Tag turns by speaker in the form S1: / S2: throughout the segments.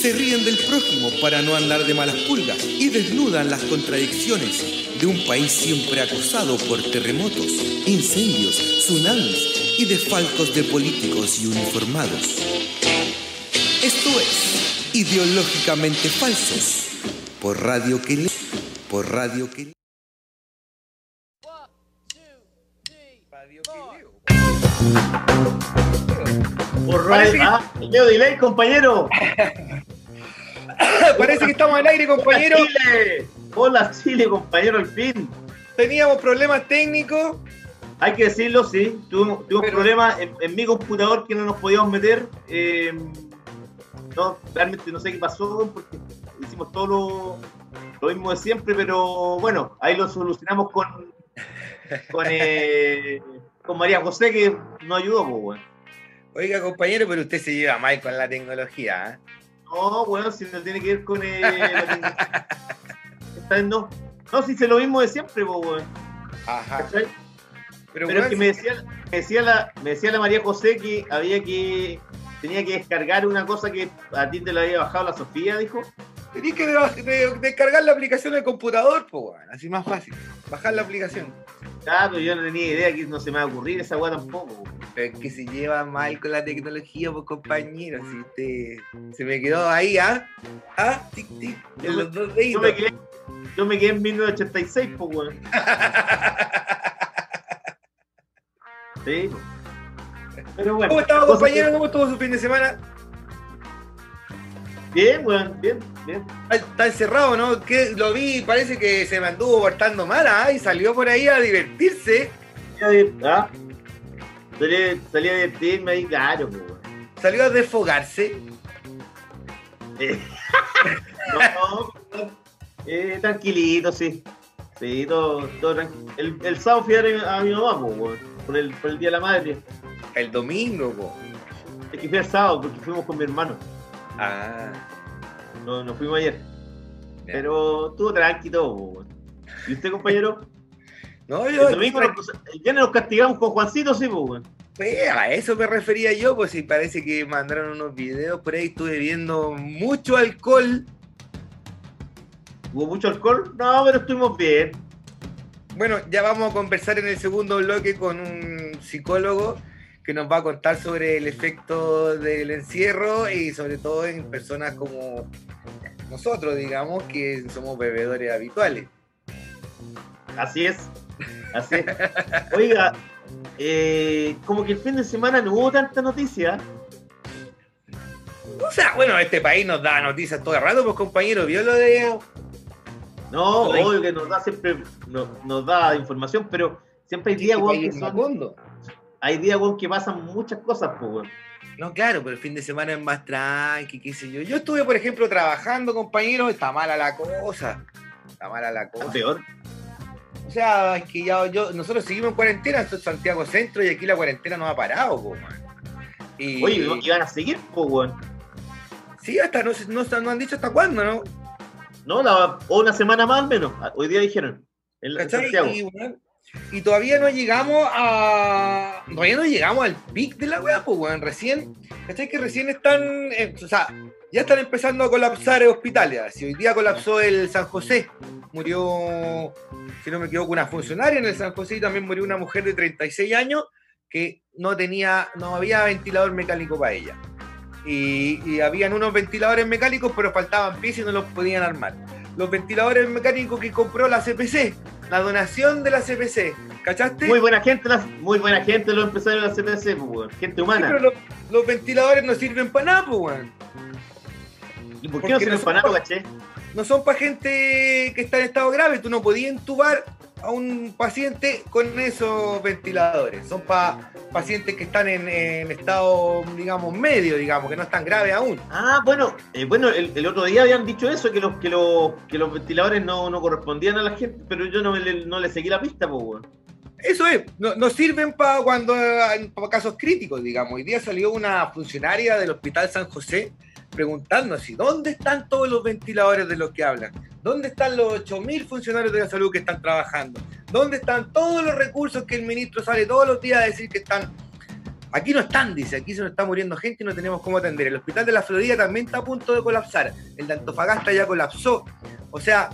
S1: se ríen del prójimo para no andar de malas pulgas y desnudan las contradicciones de un país siempre acosado por terremotos, incendios, tsunamis y desfalcos de políticos y uniformados. Esto es Ideológicamente Falsos por Radio que le- por Radio que le-
S2: Por
S3: Parece
S2: radio. Ah, Leo Delay, compañero.
S3: Parece que estamos al aire, compañero.
S2: Hola, Chile. Hola, Chile, compañero, al fin.
S3: Teníamos problemas técnicos.
S2: Hay que decirlo, sí. Tuvimos, tuvimos
S3: Pero-
S2: problemas en, en mi computador que no nos podíamos meter. Eh, no, realmente no sé qué pasó porque hicimos todo lo, lo mismo de siempre, pero bueno, ahí lo solucionamos con, con, eh, con María José que nos ayudó, pues, bueno.
S3: Oiga, compañero, pero usted se lleva mal con la tecnología. ¿eh?
S2: No, bueno, si no tiene que ver con. Tecnología. Esta vez no. No, si hice lo mismo de siempre, pues, weón.
S3: Ajá.
S2: ¿Cachai?
S3: Pero,
S2: Pero es
S3: weón,
S2: que me decía, me decía, la, me decía la María José que había que. Tenía que descargar una cosa que a ti te la había bajado la Sofía, dijo.
S3: tenés que de- de- descargar la aplicación del computador, pues, weón. Así más fácil. Bajar la aplicación.
S2: Claro, yo no tenía idea que no se me va a ocurrir esa weá tampoco. weón.
S3: Pero es que se lleva mal con la tecnología, pues, compañero. Si usted se me quedó ahí, ¿ah? ¿Ah? Tic, tic. En los dos
S2: Yo
S3: deditos.
S2: me quedé, yo me quedé en 1986, pues, weón. Sí, pues. Pero bueno.
S3: ¿Cómo estaba, compañero?
S2: que-
S3: ¿Cómo estuvo su fin de semana?
S2: Bien, weón, bien, bien.
S3: Está- encerrado, ¿no? Que lo vi, parece que se me anduvo portando mal, ¿ah? Y salió por ahí a divertirse.
S2: ¿Ah? Salí, salí a divertirme ahí, claro, pues.
S3: Salió a desfogarse.
S2: Eh, no, no, eh, tranquilito, sí. Sí, todo, todo tranquilo. El, el sábado fui a ver a mi mamá, pues, por el, por el Día de la Madre.
S3: El domingo, po.
S2: Es que fui el sábado porque fuimos con mi hermano.
S3: Ah.
S2: No, nos fuimos ayer. Pero estuvo tranqui todo, pues. ¿Y usted, compañero?
S3: No, yo.
S2: El domingo, nos- viernes nos castigamos con Juancito, sí, pues, weón.
S3: Pues, a eso me refería yo, pues si parece que mandaron unos videos por ahí, estuve viendo mucho alcohol.
S2: ¿Hubo mucho alcohol? No, pero estuvimos bien.
S3: Bueno, ya vamos a conversar en el segundo bloque con un psicólogo que nos va a contar sobre el efecto del encierro y sobre todo en personas como nosotros, digamos, que somos bebedores habituales.
S2: Así es. Así es. Oiga, eh, como que el fin de semana no hubo tanta noticia.
S3: O sea, bueno, este país nos da noticias todo el rato, pues compañero, vio lo de...
S2: No, obvio que nos da siempre, no- nos da información, pero siempre hay días,
S3: este
S2: weón,
S3: país
S2: que son, hay días, weón, que pasan muchas cosas, pues, weón.
S3: No, claro, pero el fin de semana es más tranqui, qué sé yo. Yo estuve, por ejemplo, trabajando, compañero, está mala la cosa. Está mala la cosa.
S2: Peor.
S3: O sea, es que ya yo, nosotros seguimos en cuarentena, esto es Santiago Centro y aquí la cuarentena no ha parado, po, man. Y,
S2: Oye, y van a seguir, pues, weón.
S3: sí, hasta no, han dicho hasta cuándo, ¿no?
S2: No, la, o una semana más al menos. Hoy día dijeron. En. Santiago.
S3: Y, weón, y todavía no llegamos a. Todavía no llegamos al pic de la weá, pues, weón. Recién, ¿cachai? Que recién están. eh, o sea, ya están empezando a colapsar hospitales. Si hoy día colapsó el San José, murió, si no me equivoco, una funcionaria en el San José y también murió una mujer de 36 años que no tenía, no había ventilador mecánico para ella. Y, y habían unos ventiladores mecánicos, pero faltaban piezas y no los podían armar. Los ventiladores mecánicos que compró la CPC, la donación de la CPC, ¿cachaste?
S2: Muy buena gente, muy buena gente los empresarios de la CPC, pues. Gente
S3: Sí,
S2: humana.
S3: pero los, los ventiladores no sirven para nada, pues.
S2: ¿Y por qué
S3: porque
S2: no sirven para nada, caché?
S3: No son para gente que está en estado grave. Tú no podías entubar a un paciente con esos ventiladores. Son para pacientes que están en, en estado, digamos, medio, digamos, que no están graves aún.
S2: Ah, bueno, eh, bueno, el, el otro día habían dicho eso, que los, que los, que los ventiladores no, no correspondían a la gente, pero yo no, le- no le seguí la pista, pues, weón.
S3: Eso es, no, no sirven para cuando hay casos críticos, digamos. Hoy día salió una funcionaria del Hospital San José preguntando así, ¿dónde están todos los ventiladores de los que hablan? ¿Dónde están los 8.000 funcionarios de la salud que están trabajando? ¿Dónde están todos los recursos que el ministro sale todos los días a decir que están? Aquí no están, dice, aquí se nos está muriendo gente y no tenemos cómo atender. El hospital de la Florida también está a punto de colapsar. El de Antofagasta ya colapsó. O sea...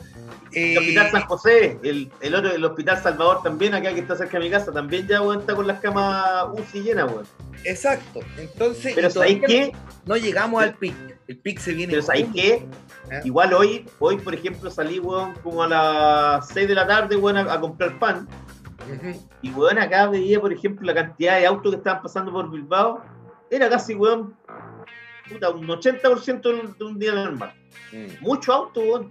S2: El
S3: eh,
S2: Hospital San José, el, el otro, el Hospital Salvador también, acá que está cerca de mi casa, también ya, está con las camas UCI llenas, weón.
S3: Exacto. Entonces,
S2: Pero ¿sabéis qué?
S3: no llegamos al pic. El pic se viene.
S2: Pero ¿sabéis qué?
S3: ¿Eh?
S2: Igual hoy, hoy, por ejemplo, salí, weón, como a las 6 de la tarde, weón, a, a comprar pan. Y, weón, acá veía, por ejemplo, la cantidad de autos que estaban pasando por Bilbao. Era casi, weón, puta, un 80% de un- de un día normal. Mucho auto, weón.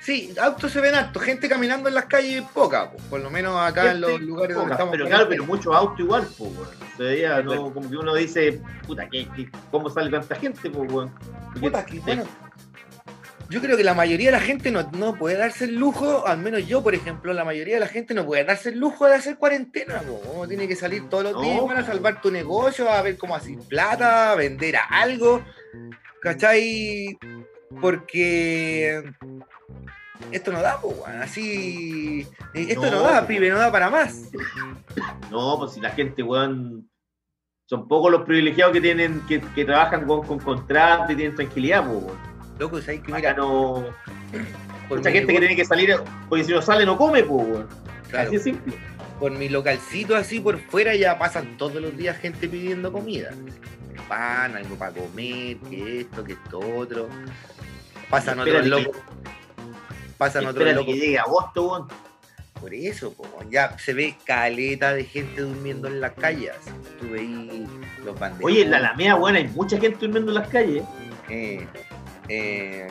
S3: Sí, autos se ven harto, gente caminando en las calles poca, por lo menos acá en los lugares donde
S2: poca,
S3: estamos.
S2: Pero claro, pero muchos autos igual, pues, weón. Se veía, no, como que uno dice, puta, ¿qué, qué- cómo sale tanta gente, pues, weón? Porque-
S3: Puta, que, bueno, yo creo que la mayoría de la gente no, no puede darse el lujo, al menos yo, por ejemplo, la mayoría de la gente no puede darse el lujo de hacer cuarentena. Uno tiene que salir todos los
S2: No.
S3: días para salvar tu negocio, a ver cómo hacer plata, a vender algo, ¿cachai? Porque esto no da, weón. así. Esto no,
S2: No,
S3: da, pibe, no da para más.
S2: No, pues si la gente, weón, son pocos los privilegiados que tienen, que, que trabajan con, con contrato y tienen tranquilidad, pues,
S3: Loco, ¿sabes que
S2: Acá
S3: mira,
S2: no. Mucha gente que tiene que salir, porque si no sale no come, pues, weón.
S3: claro,
S2: Así de simple.
S3: por mi localcito así por fuera ya pasan todos los días gente pidiendo comida. Pan, algo para comer, que esto, que esto otro. Pasan otros locos. Pasan otros locos.
S2: que llegue agosto, weón.
S3: Por eso, po, ya se ve caleta de gente durmiendo en las calles. Tú veis los banderos.
S2: Oye, en la Alameda, weón, hay mucha gente durmiendo en las calles.
S3: Eh, eh,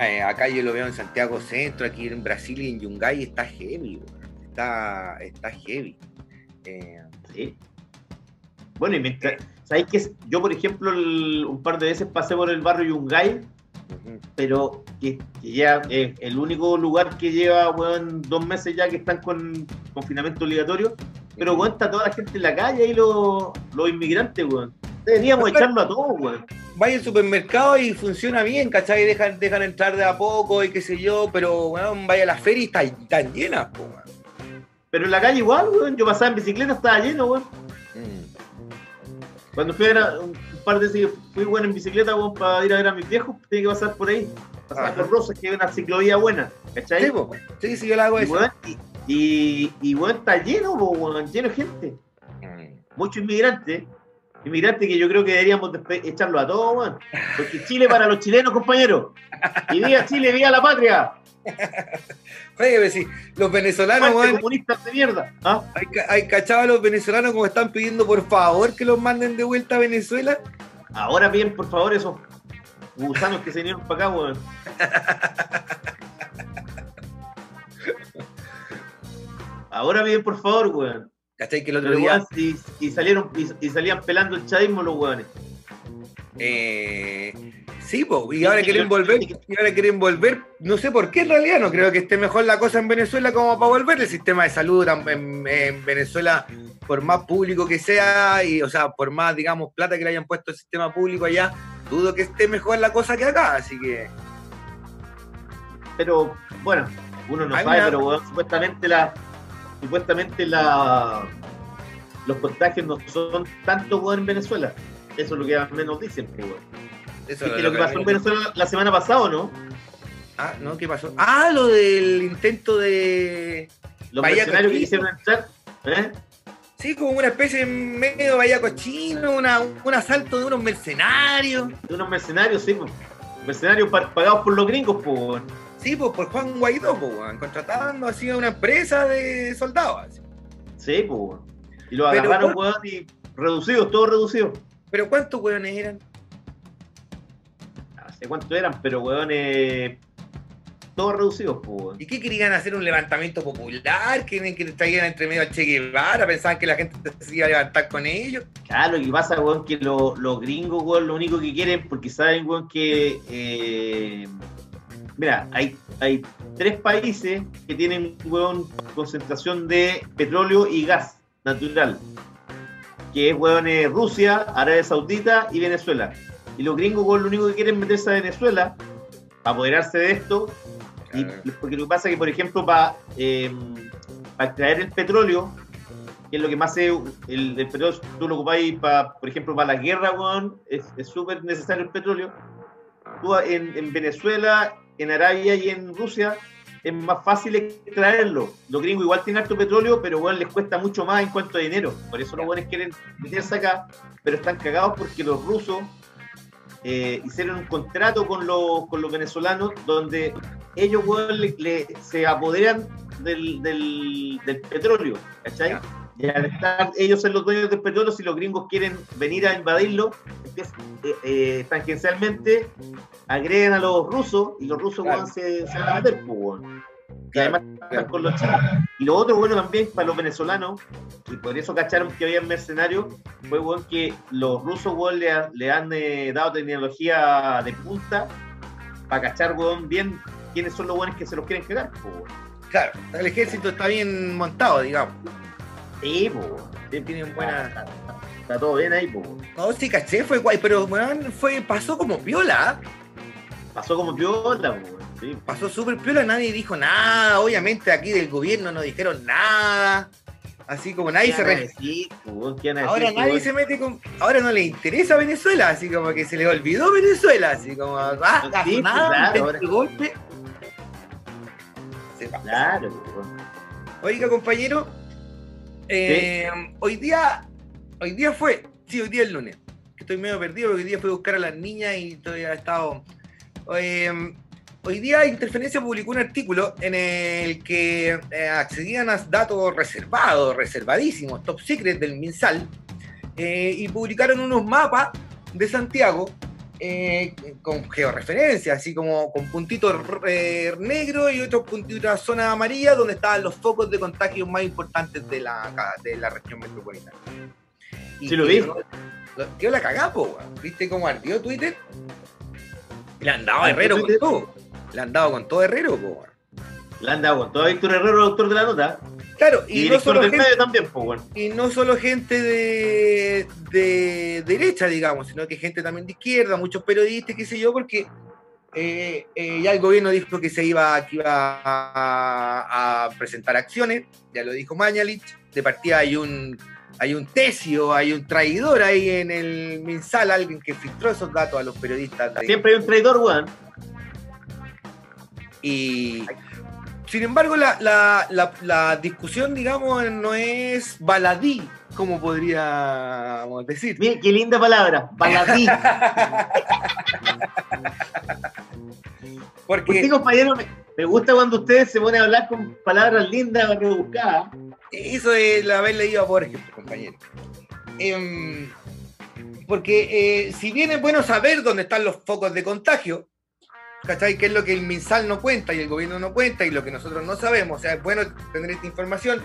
S3: eh, acá yo lo veo en Santiago Centro, aquí en Brasil y en Yungay está heavy, está, está heavy. Eh,
S2: Sí. Bueno, y mientras. ¿Sabéis que yo, por ejemplo, el- un par de veces pasé por el barrio Yungay, pero que, que ya es el único lugar que lleva, weón, dos meses ya que están con confinamiento obligatorio. Pero, weón, está toda la gente en la calle y los, los inmigrantes, weón. Deberíamos echarlo a todos, weón.
S3: vaya al supermercado y funciona bien, ¿cachai? Dejan, dejan entrar de a poco y qué sé yo, pero bueno, vaya a la feria y está- están llenas, po, weón.
S2: Pero en la calle igual, weón. Yo pasaba en bicicleta, estaba lleno, weón.
S3: Mm.
S2: Cuando fui a ver a- un par de veces fui, weón, en bicicleta, weón, para ir a ver a mis viejos, tenía que pasar por ahí. Pasar por Rosas, que es una ciclovía buena, ¿cachai?
S3: Sí, po. sí, sí, yo la hago
S2: y,
S3: eso.
S2: weón, y, y, y, weón, está lleno, po, weón, lleno de gente.
S3: Mm.
S2: Muchos inmigrantes. Inmigrantes que yo creo que deberíamos echarlo a todos, weón. Porque Chile para los chilenos, compañeros. Y viva Chile, viva la patria.
S3: Oye, sí, los venezolanos,
S2: Muerte
S3: weón,
S2: comunistas de mierda. ¿Ah?
S3: hay, hay cachado a los venezolanos como están pidiendo por favor que los manden de vuelta a Venezuela.
S2: Ahora bien, por favor, esos gusanos que se vinieron para acá, weón. Ahora bien, por favor, weón.
S3: ¿Cachai? Que el otro
S2: Pero,
S3: día.
S2: weón, y, y salieron y, y salían pelando el chavismo los weones.
S3: Eh, sí, po, y ahora quieren volver, y ahora quieren volver, no sé por qué en realidad, no creo que esté mejor la cosa en Venezuela como para volver, el sistema de salud en, en- en Venezuela, por más público que sea, y o sea, por más, digamos, plata que le hayan puesto el sistema público allá, dudo que esté mejor la cosa que acá, así que
S2: Pero, bueno, uno no
S3: Hay
S2: sabe,
S3: una-
S2: pero supuestamente la. Supuestamente la. Los contagios no son tanto en Venezuela. Eso es lo que al menos dicen, pues, weón.
S3: eso
S2: ¿Viste
S3: es
S2: lo que pasó en Venezuela la semana pasada o no?
S3: Ah, ¿no? ¿Qué pasó? Ah, lo del intento de...
S2: Los mercenarios que quisieron entrar. ¿eh?
S3: Sí, como una especie de medio vaya cochino, una, un asalto de unos mercenarios.
S2: De unos mercenarios, sí, pues. Mercenarios pa- pagados por los gringos, pues.
S3: Sí, pues por Juan Guaidó, pues, weón, contratando así a una empresa de soldados. así.
S2: Sí, pues. Y los
S3: Pero,
S2: agarraron,
S3: ¿por-
S2: weón, y reducidos, todos reducidos.
S3: Pero ¿cuántos weones eran?
S2: No sé cuánto eran, pero weón, eh, todos reducidos, pues.
S3: ¿Y qué querían hacer? ¿Un levantamiento popular? ¿Quieren que traigan entre medio al Che Guevara? ¿Pensaban que la gente se iba a levantar con ellos?
S2: Claro, lo que pasa, weón, que lo- los gringos, weón, lo único que quieren, porque saben, weón, que. eh, mira, hay, hay tres países que tienen, weón, concentración de petróleo y gas natural. Que es, weón, eh, Rusia, Arabia Saudita y Venezuela. Y los gringos, weón, lo único que quieren es meterse a Venezuela, para apoderarse de esto. Y, porque lo que pasa es que, por ejemplo, para, eh, para extraer el petróleo, que es lo que más se, el, el petróleo, tú lo ocupáis para, por ejemplo, para la guerra, weón, es súper necesario el petróleo. Tú en, en Venezuela, en Arabia y en Rusia es más fácil extraerlo. Los gringos igual tienen harto petróleo, pero weón, les cuesta mucho más en cuanto a dinero. Por eso los buenos quieren meterse acá, pero están cagados porque los rusos eh, hicieron un contrato con los, con los venezolanos donde ellos le- le- se apoderan del, del, del petróleo, ¿cachai? Y al estar ellos ser los dueños del petróleo, si los gringos quieren venir a invadirlo, eh, eh, tangencialmente agreden a los rusos y los rusos
S3: Claro.
S2: se, se van a meter, pues, weón. Y
S3: Claro,
S2: además están con los chinos. Y lo otro bueno también para los venezolanos, y por eso cacharon que había mercenarios, fue weón, que los rusos weón, le, ha- le han eh, dado tecnología de punta para cachar weón, bien quiénes son los buenos que se los quieren quedar. pues.
S3: Claro, el ejército está bien montado, digamos.
S2: Sí, weón. Sí,
S3: Tienen buena.
S2: Está, está todo bien ahí, weón.
S3: No, sí, caché, fue guay, pero weón, fue, pasó como piola. ¿ah?
S2: Pasó como piola, weón. Sí.
S3: Pasó súper piola, nadie dijo nada. Obviamente aquí del gobierno no dijeron nada. Así como nadie se
S2: ¿Qué van a
S3: re-
S2: decir, pues, weón? ¿Qué van a decir,
S3: Ahora nadie se mete con. Ahora no le interesa Venezuela, así como que se le olvidó Venezuela, así como. Ah,
S2: Sí,
S3: pasó
S2: pues,
S3: nada,
S2: claro,
S3: intento
S2: ahora-
S3: de golpe. Se va.
S2: Claro.
S3: Oiga, compañero, eh, hoy día, hoy día fue, sí, hoy día es lunes, estoy medio perdido porque hoy día fui a buscar a las niñas y todavía he estado... eh, hoy día Interferencia publicó un artículo en el que eh, accedían a datos reservados, reservadísimos, top secret del MinSal, eh, y publicaron unos mapas de Santiago eh, con georreferencia, así como con puntitos eh, negros y otros puntitos zona amarilla, donde estaban los focos de contagio más importantes de la, de la región metropolitana. Y
S2: Sí, lo vi.
S3: Tío, la cagá, po, weón. ¿Viste cómo ardió Twitter? Le han dado a
S2: ¿Ardió
S3: Herrero con todo. Le han dado con todo Herrero, po,
S2: Le han dado con todo Víctor Herrero, autor de la nota,
S3: Claro,
S2: y,
S3: y, no
S2: director
S3: solo
S2: del
S3: gente,
S2: medio también, pues,
S3: y no solo gente de, de derecha, digamos, sino que gente también de izquierda, muchos periodistas, qué sé yo, porque eh, eh, ya el gobierno dijo que se iba, que iba a, a presentar acciones, ya lo dijo Mañalich, de partida hay un hay un tesio, hay un traidor ahí en el Minsal, alguien que filtró esos datos a los periodistas. de-
S2: Siempre hay un traidor, weón.
S3: Y sin embargo, la, la- la- la discusión, digamos, no es baladí, como podríamos decir.
S2: Mira, qué linda palabra, baladí.
S3: Porque
S2: Usted, compañero, me, me gusta cuando ustedes se ponen a hablar con palabras lindas, rebuscadas.
S3: eso es haber leído a Borges, compañero. Em, porque eh, si bien es bueno saber dónde están los focos de contagio, ¿cachai? Que es lo que el MinSal no cuenta y el gobierno no cuenta y lo que nosotros no sabemos. O sea, es bueno tener esta información.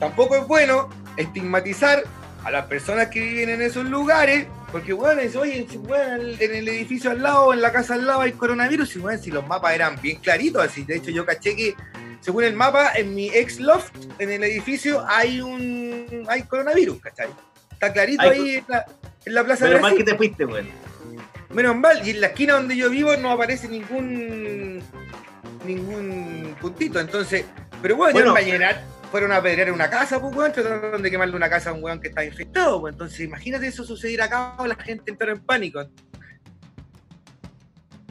S3: Tampoco es bueno estigmatizar a las personas que viven en esos lugares, porque, bueno, es, oye, bueno, en el edificio al lado, en la casa al lado hay coronavirus, y, bueno, si los mapas eran bien claritos, así, de hecho yo caché que, según el mapa, en mi ex loft, en el edificio, hay un hay coronavirus, ¿cachai? Está clarito
S2: Hay-
S3: ahí en la, en la plaza de
S2: Pero mal
S3: Brasil.
S2: que te fuiste, weón.
S3: Menos mal, y en la esquina donde yo vivo no aparece ningún ningún puntito, entonces, pero bueno,
S2: Bueno.
S3: en Vallenar fueron a apedrear una casa, pues weón, trataron de quemarle una casa a un weón que estaba infectado, pues entonces imagínate eso sucediera acá, la gente entró en pánico.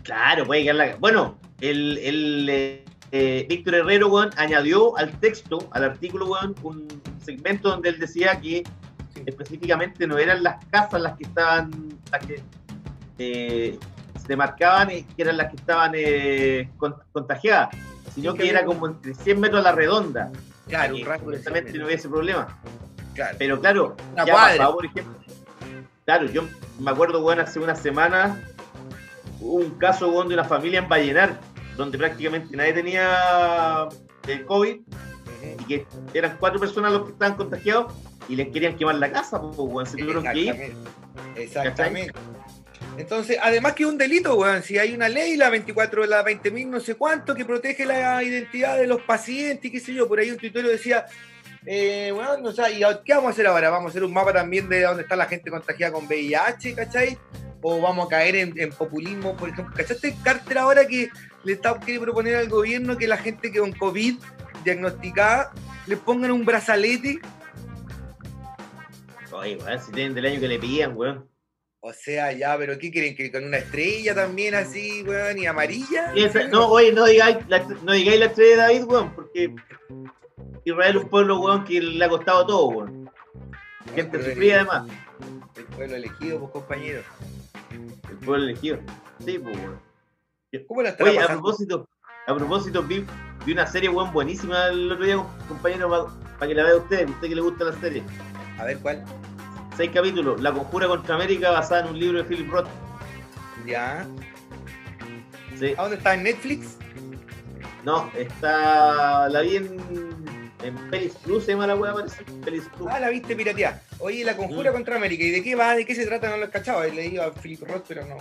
S2: Claro, puede quedar la. Bueno, el, el eh, eh, Víctor Herrero, weón, añadió al texto, al artículo, weón, un segmento donde él decía que específicamente no eran las casas las que estaban, las que eh, se marcaban, eh, que eran las que estaban eh, con- contagiadas, sino
S3: Sí,
S2: que
S3: que
S2: era como entre 100 metros a la redonda.
S3: Claro, un rango
S2: no hubiese problema.
S3: Claro.
S2: Pero claro,
S3: Una
S2: ya pasado, por ejemplo. Claro, yo me acuerdo, weón, hace una semana hubo un caso, weón, de una familia en Vallenar donde prácticamente nadie tenía el COVID y que eran cuatro personas los que estaban contagiados y les querían quemar la casa, pues, weón, se tuvieron que ir.
S3: Exactamente. Entonces, además que es un delito, weón, si hay una ley, la 24, la 20.000 no sé cuánto, que protege la identidad de los pacientes qué sé yo, por ahí un tuitorio decía, eh, bueno, o sea, ¿y qué vamos a hacer ahora? ¿Vamos a hacer un mapa también de dónde está la gente contagiada con VIH, ¿cachai? O vamos a caer en, populismo, por ejemplo. ¿Cachaste Carter ahora que le está, quiere proponer al gobierno que la gente que con COVID diagnosticada le pongan un brazalete?
S2: Oye, weón, si tienen del año que le pillan, weón.
S3: O sea, ya, pero ¿qué quieren? ¿Que con una estrella también así, weón, y amarilla?
S2: no, oye, no digáis, la, no digáis la estrella de David, weón, porque Israel es un pueblo, weón, que le ha costado todo, weón. Gente sufrida además.
S3: El pueblo elegido, pues compañero.
S2: El pueblo elegido. Sí, pues, weón.
S3: ¿Cómo la
S2: Oye, a propósito, a propósito, vi, vi, una serie, weón, buenísima el otro día, compañero, para que la vea usted, usted que le gusta la serie.
S3: A ver, ¿cuál?
S2: Seis capítulos. La Conjura contra América basada en un libro de Philip Roth.
S3: Ya. ¿A dónde está? ¿En Netflix?
S2: No, está. La vi en. En Pelis Plus se llama la wea, parece. Pelis Plus.
S3: Ah, la viste pirateada. Oye, la conjura mm. contra América. ¿Y de qué va? ¿De qué se trata? No lo he cachado. He leído a Philip Roth, pero no.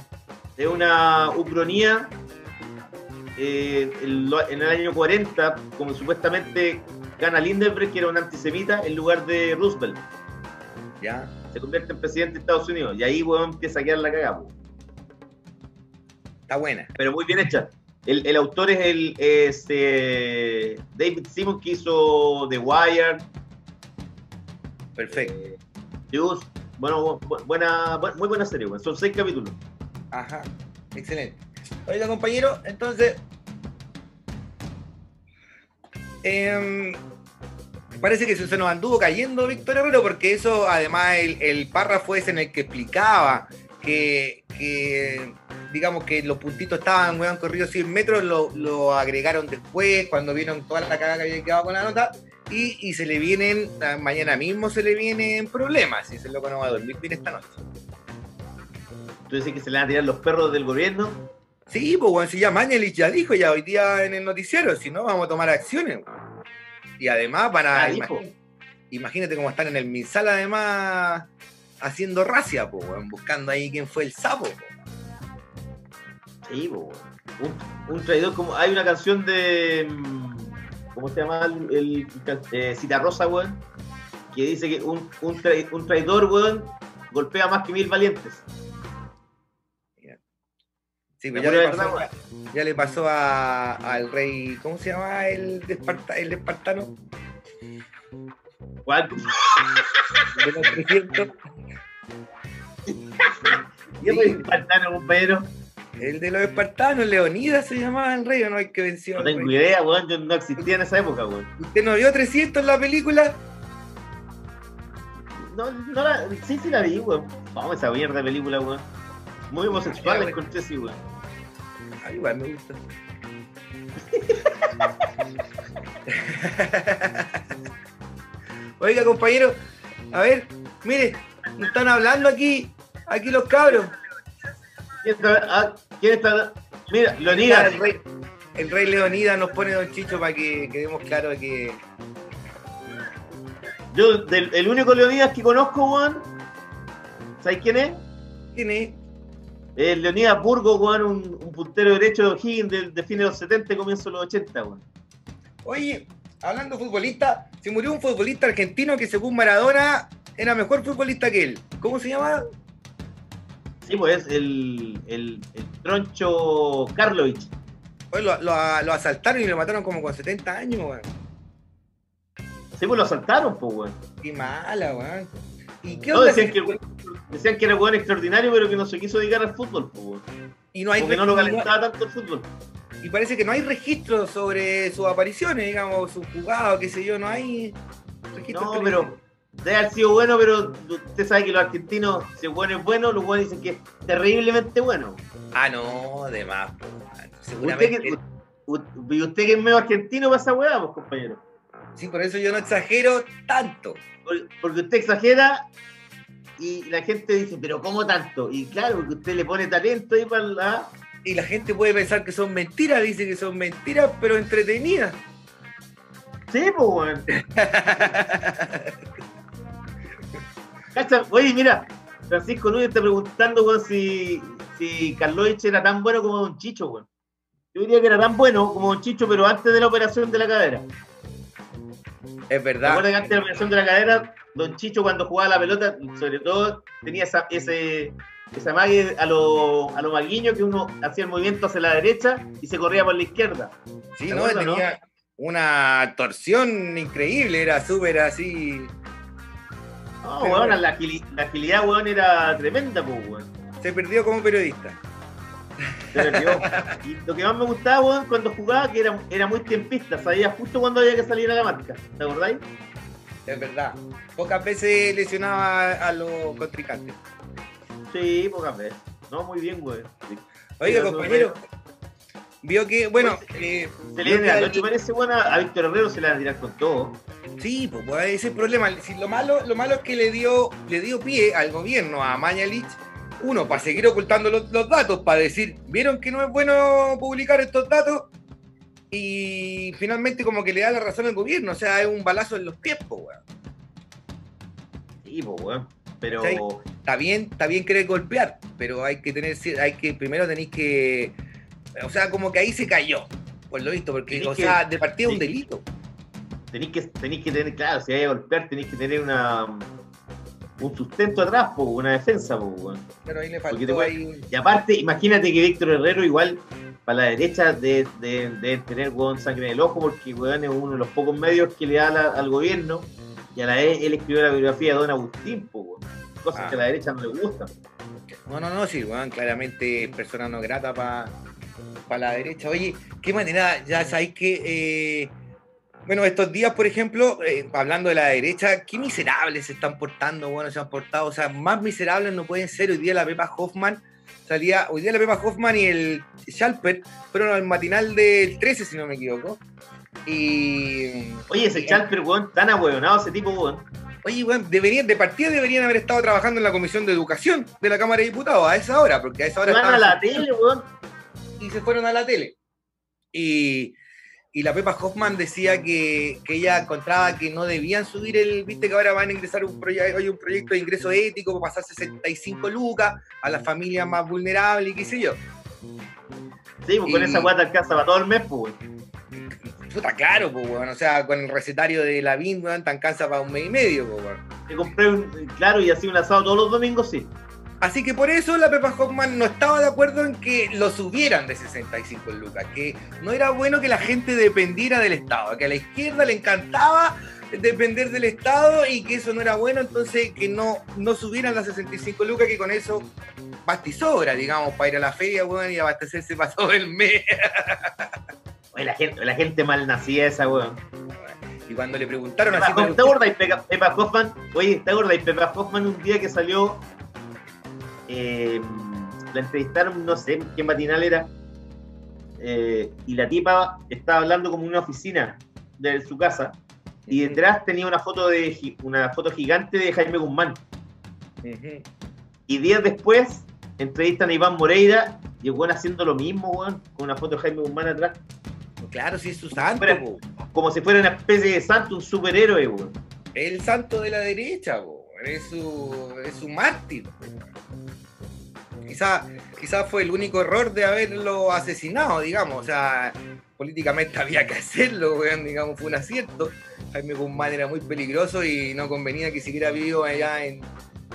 S2: Es una ucronía. Eh, en el año 40, como supuestamente gana Lindenberg, que era un antisemita, en lugar de Roosevelt.
S3: Ya
S2: se convierte en presidente de Estados Unidos. Y ahí, weón, empieza a quedar la cagada.
S3: Está buena.
S2: Pero muy bien hecha. El, autor es el este, David Simon que hizo The Wire.
S3: Perfecto.
S2: Eh, bueno, buena, muy buena serie, weón. Son seis capítulos.
S3: Ajá, excelente. Oiga, compañero, entonces. Eh, parece que se nos anduvo cayendo Víctor Herrero, porque eso, además, el, párrafo es en el que explicaba que, digamos que los puntitos estaban, weón, corridos 100 metros, lo, agregaron después, cuando vieron toda la cagada que había quedado con la nota, y, se le vienen, mañana mismo se le vienen problemas, si se lo no va a dormir bien esta noche.
S2: ¿Tú dices que se le van a tirar los perros del gobierno?
S3: Sí, pues, bueno, si ya Mañelich ya dijo ya hoy día en el noticiero, si no, vamos a tomar acciones. Y además para. Ah, imagínate, cómo están en el Minsal, además, haciendo racia, buscando ahí quién fue el sapo.
S2: Sí, un, traidor como. Hay una canción de. Mm, ¿Cómo se llama? El, eh, Cita Rosa, weón. Que dice que un, un, traidor, weón, golpea más que mil valientes.
S3: Sí, pues ya le, pasó, ya le, pasó, al rey, ¿cómo se llama el, de el espartano?
S2: ¿Cuál?
S3: De los 300.
S2: ¿Qué rey espartano, compañero?
S3: El de los espartanos, Leonidas se llamaba el rey, ¿o no hay que venció?
S2: No tengo idea, weón, yo no existía en esa época, weón.
S3: ¿Usted no vio 300 en la película?
S2: No, no la, sí, sí la vi, weón. Vamos, esa mierda de película, weón. Muy homosexual la encontré así, weón.
S3: Ah, igual me gusta. Oiga, compañero, a ver, mire, están hablando aquí, aquí los cabros.
S2: ¿Quién está? Ah, ¿quién está? Mira, Leonidas.
S3: El rey, el rey Leonidas nos pone Don Chicho para que quedemos claros que.
S2: Yo, el único Leonidas que conozco, Juan, ¿sabes quién es?
S3: ¿Quién es?
S2: El Leonidas Burgo, weón, un, puntero derecho de O'Higgins de, de, fines de los 70 y comienzo de los 80, weón.
S3: Oye, hablando futbolista, se murió un futbolista argentino que según Maradona era mejor futbolista que él. ¿Cómo se llama?
S2: Sí, pues el, el, el troncho Karlovich.
S3: Pues lo, lo, asaltaron y lo mataron como con 70 años, weón.
S2: Sí, pues lo asaltaron, pues, weón.
S3: Qué mala, weón.
S2: ¿Y qué onda? decían, que, decían que era weón extraordinario, pero que no se quiso dedicar al fútbol,
S3: Y no hay
S2: Porque no lo calentaba tanto el fútbol.
S3: Y parece que no hay registros sobre sus apariciones, digamos, sus jugados, qué sé yo, no hay
S2: registros. No, pero debe haber sido bueno, pero usted sabe que los argentinos, si el bueno es bueno, los buenos dicen que es terriblemente bueno.
S3: Ah, no, de más,
S2: Seguramente. ¿Y usted que es medio argentino para esa weá, pues, compañero?
S3: Sí, por eso yo no exagero tanto.
S2: Porque usted exagera y la gente dice, pero ¿cómo tanto? Y claro, porque usted le pone talento ahí para la...
S3: y la gente puede pensar que son mentiras, dice que son mentiras, pero entretenidas.
S2: Sí, pues, weón. Cacha, oye, mira, Francisco Núñez está preguntando, si, si Carlovich era tan bueno como Don Chicho, weón. Yo diría que era tan bueno como Don Chicho, pero antes de la operación de la cadera.
S3: Es verdad.
S2: Recuerda que antes de la operación de la cadera, Don Chicho cuando jugaba la pelota, sobre todo tenía esa, ese, esa mague a lo, a lo maguiño que uno hacía el movimiento hacia la derecha y se corría por la izquierda.
S3: Sí,
S2: ¿Te
S3: no, tenía una torsión increíble, era súper así.
S2: No,
S3: Pero
S2: weón, la, agili- la agilidad, weón, era tremenda, pues, weón.
S3: Se perdió como periodista.
S2: Y lo que más me gustaba, weón, cuando jugaba, que era, era muy tiempista, sabía justo cuando había que salir a la marca. ¿Te acordáis?
S3: Es verdad. Pocas veces lesionaba a los contrincantes.
S2: Sí, pocas veces. No, muy bien, weón. Sí.
S3: Oiga, compañero, vio que, bueno, eh,
S2: Se le
S3: que
S2: a
S3: al-
S2: noche parece buena, a Víctor Herrero se le van a tirar con todo.
S3: Sí, pues, pues, ese es el problema. Si lo malo, lo malo es que le dio, le dio pie al gobierno, a Mañalich, uno, para seguir ocultando los, los datos, para decir, vieron que no es bueno publicar estos datos, y finalmente como que le da la razón al gobierno, o sea, es un balazo en los pies, weón.
S2: Sí, weón. Pero.
S3: ¿Cachai? Está bien, está bien querer golpear, pero hay que tener, hay que, primero tenéis que, o sea, como que ahí se cayó, por lo visto, porque,
S2: Tenés
S3: o
S2: que-
S3: sea, de partida es un delito.
S2: tenéis que, tenéis que tener, claro, si hay a golpear, tenéis que tener una un sustento atrás, po, una defensa, po, weón.
S3: Pero ahí le
S2: te
S3: faltó
S2: puede-
S3: ahí un-
S2: Y aparte, imagínate que Víctor Herrero igual para la derecha de, de, de tener weón, sangre en el ojo, porque weón es uno de los pocos medios que le da la- al gobierno, y a la vez él escribió la biografía de Don Agustín, po, cosas
S3: Ah.
S2: que a la derecha no le gustan.
S3: No, no, no, sí, weón, claramente es persona no grata para la derecha. Oye, qué manera, ya sabéis que, eh, bueno, estos días, por ejemplo, eh, hablando de la derecha, qué miserables se están portando, bueno, se han portado, o sea, más miserables no pueden ser. Hoy día la Pepa Hoffman salía, hoy día la Pepa Hoffman y el Schalper fueron al matinal del 13, si no me equivoco. Y,
S2: Oye, ese Chalper, weón, tan ahueonado ese tipo, weón.
S3: Oye, weón, deberían, de partida deberían haber estado trabajando en la Comisión de Educación de la Cámara de Diputados a esa hora, porque a esa hora
S2: Van a la tele, weón.
S3: y se fueron a la tele. Y, y la Pepa Hoffman decía que, que ella encontraba que no debían subir el, viste que ahora van a ingresar un, proye- hay un proyecto de ingreso ético para pasar 65 lucas a las familias más vulnerables y qué sé yo.
S2: Sí, pues con esa guata alcanza para todo el mes, pues, weón.
S3: Puta, claro, pues, weón. O sea, con el recetario de la VIN, weón, tan cansa para un mes y medio, pues, weón.
S2: Me compré un, claro, y así un asado todos los domingos, sí.
S3: Así que por eso la Pepa Hoffman no estaba de acuerdo en que lo subieran de 65 lucas, que no era bueno que la gente dependiera del Estado, que a la izquierda le encantaba depender del Estado y que eso no era bueno, entonces que no, no subieran las 65 lucas, que con eso basta y sobra, digamos, para ir a la feria, weón, y abastecerse para todo el mes.
S2: Oye, la gente, la gente mal nacida esa, weón.
S3: Y cuando le preguntaron
S2: Pepa
S3: así,
S2: ¿Te acuerdas de Pepa, Pepa Hoffman? Oye, ¿te acuerdas de Pepa Hoffman un día que salió? Eh, la entrevistaron, no sé qué matinal era. eh, y la tipa estaba hablando como en una oficina de su casa. Y detrás tenía una foto de una foto gigante de Jaime Guzmán. Y días después entrevistan a Iván Moreira y el weón haciendo lo mismo, weón, con una foto de Jaime Guzmán atrás.
S3: claro, sí es su santo.
S2: Como si fuera una especie de santo, un superhéroe, weón.
S3: el santo de la derecha, po. es su, es su mártir. Quizá, quizá fue el único error de haberlo asesinado, digamos. O sea, políticamente había que hacerlo, weón, digamos, fue un acierto. Jaime Guzmán era muy peligroso y no convenía que siguiera vivo allá en,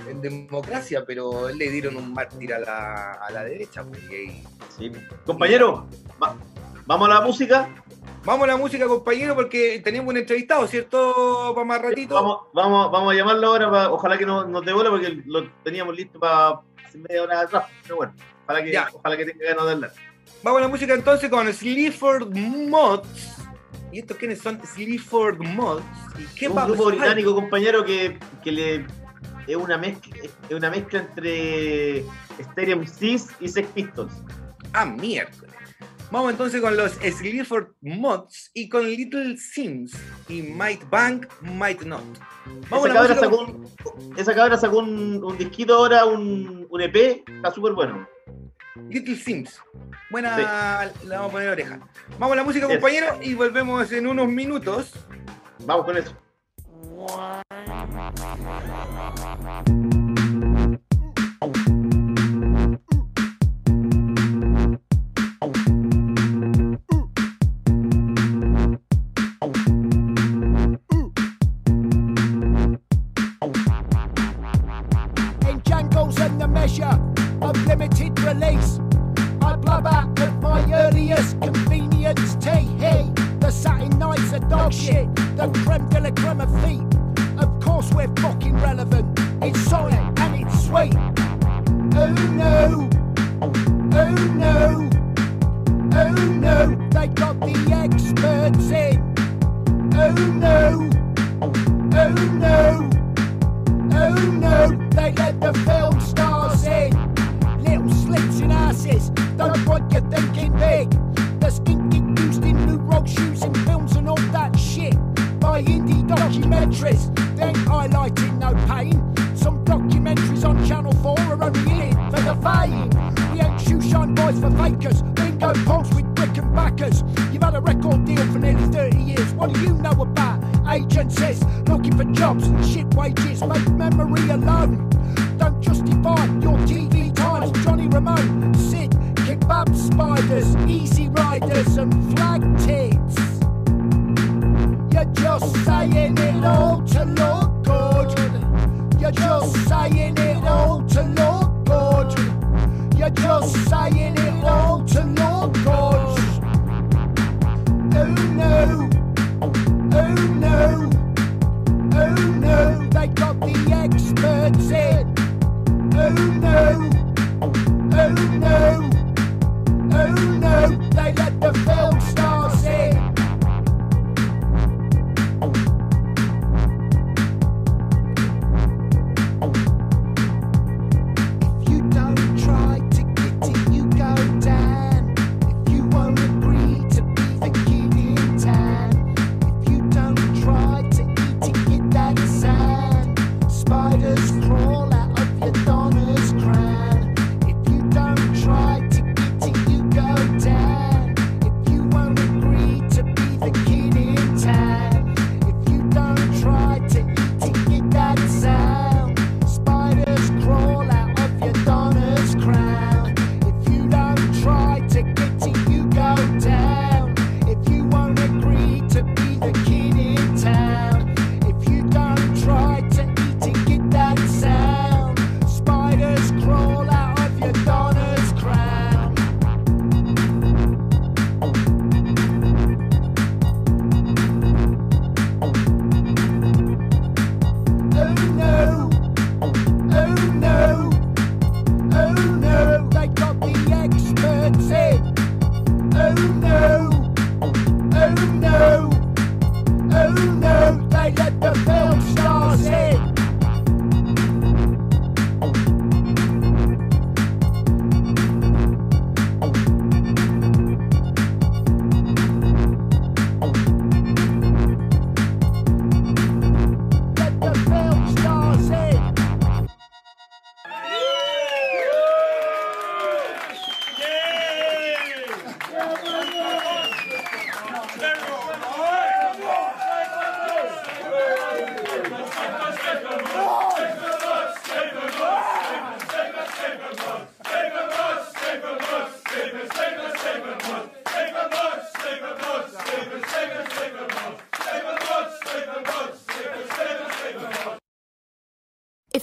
S3: en democracia, pero le dieron un mártir a la, a la derecha. pues, y
S2: Sí. Compañero, va- vamos a la música.
S3: Vamos a la música, compañero, porque tenemos un entrevistado, ¿cierto? Para más ratito.
S2: Vamos, vamos, vamos a llamarlo ahora, ojalá que no nos devuelva porque lo teníamos listo para media hora atrás. Pero bueno, ojalá que,
S3: Ya.
S2: ojalá que tenga ganas de hablar.
S3: Vamos a la música entonces con Sleaford Mods. ¿Y estos quiénes son? Sleaford Mods. ¿Y qué
S2: un grupo británico, compañero, que, que le es una mezcla, es una mezcla entre Stereo MCs y Sex Pistols.
S3: Ah, miércoles. Vamos entonces con los Sleaford Mods y con Little Sims y Might Bank, Might Not. Vamos
S2: Esa
S3: a la
S2: cabra
S3: música
S2: sacó,
S3: con-
S2: un, esa cabra sacó un, un disquito ahora, un, un EP, está súper bueno.
S3: Little Sims. Buena, le vamos a poner oreja. Vamos a la música, compañero, y volvemos en unos minutos.
S4: Vamos con eso.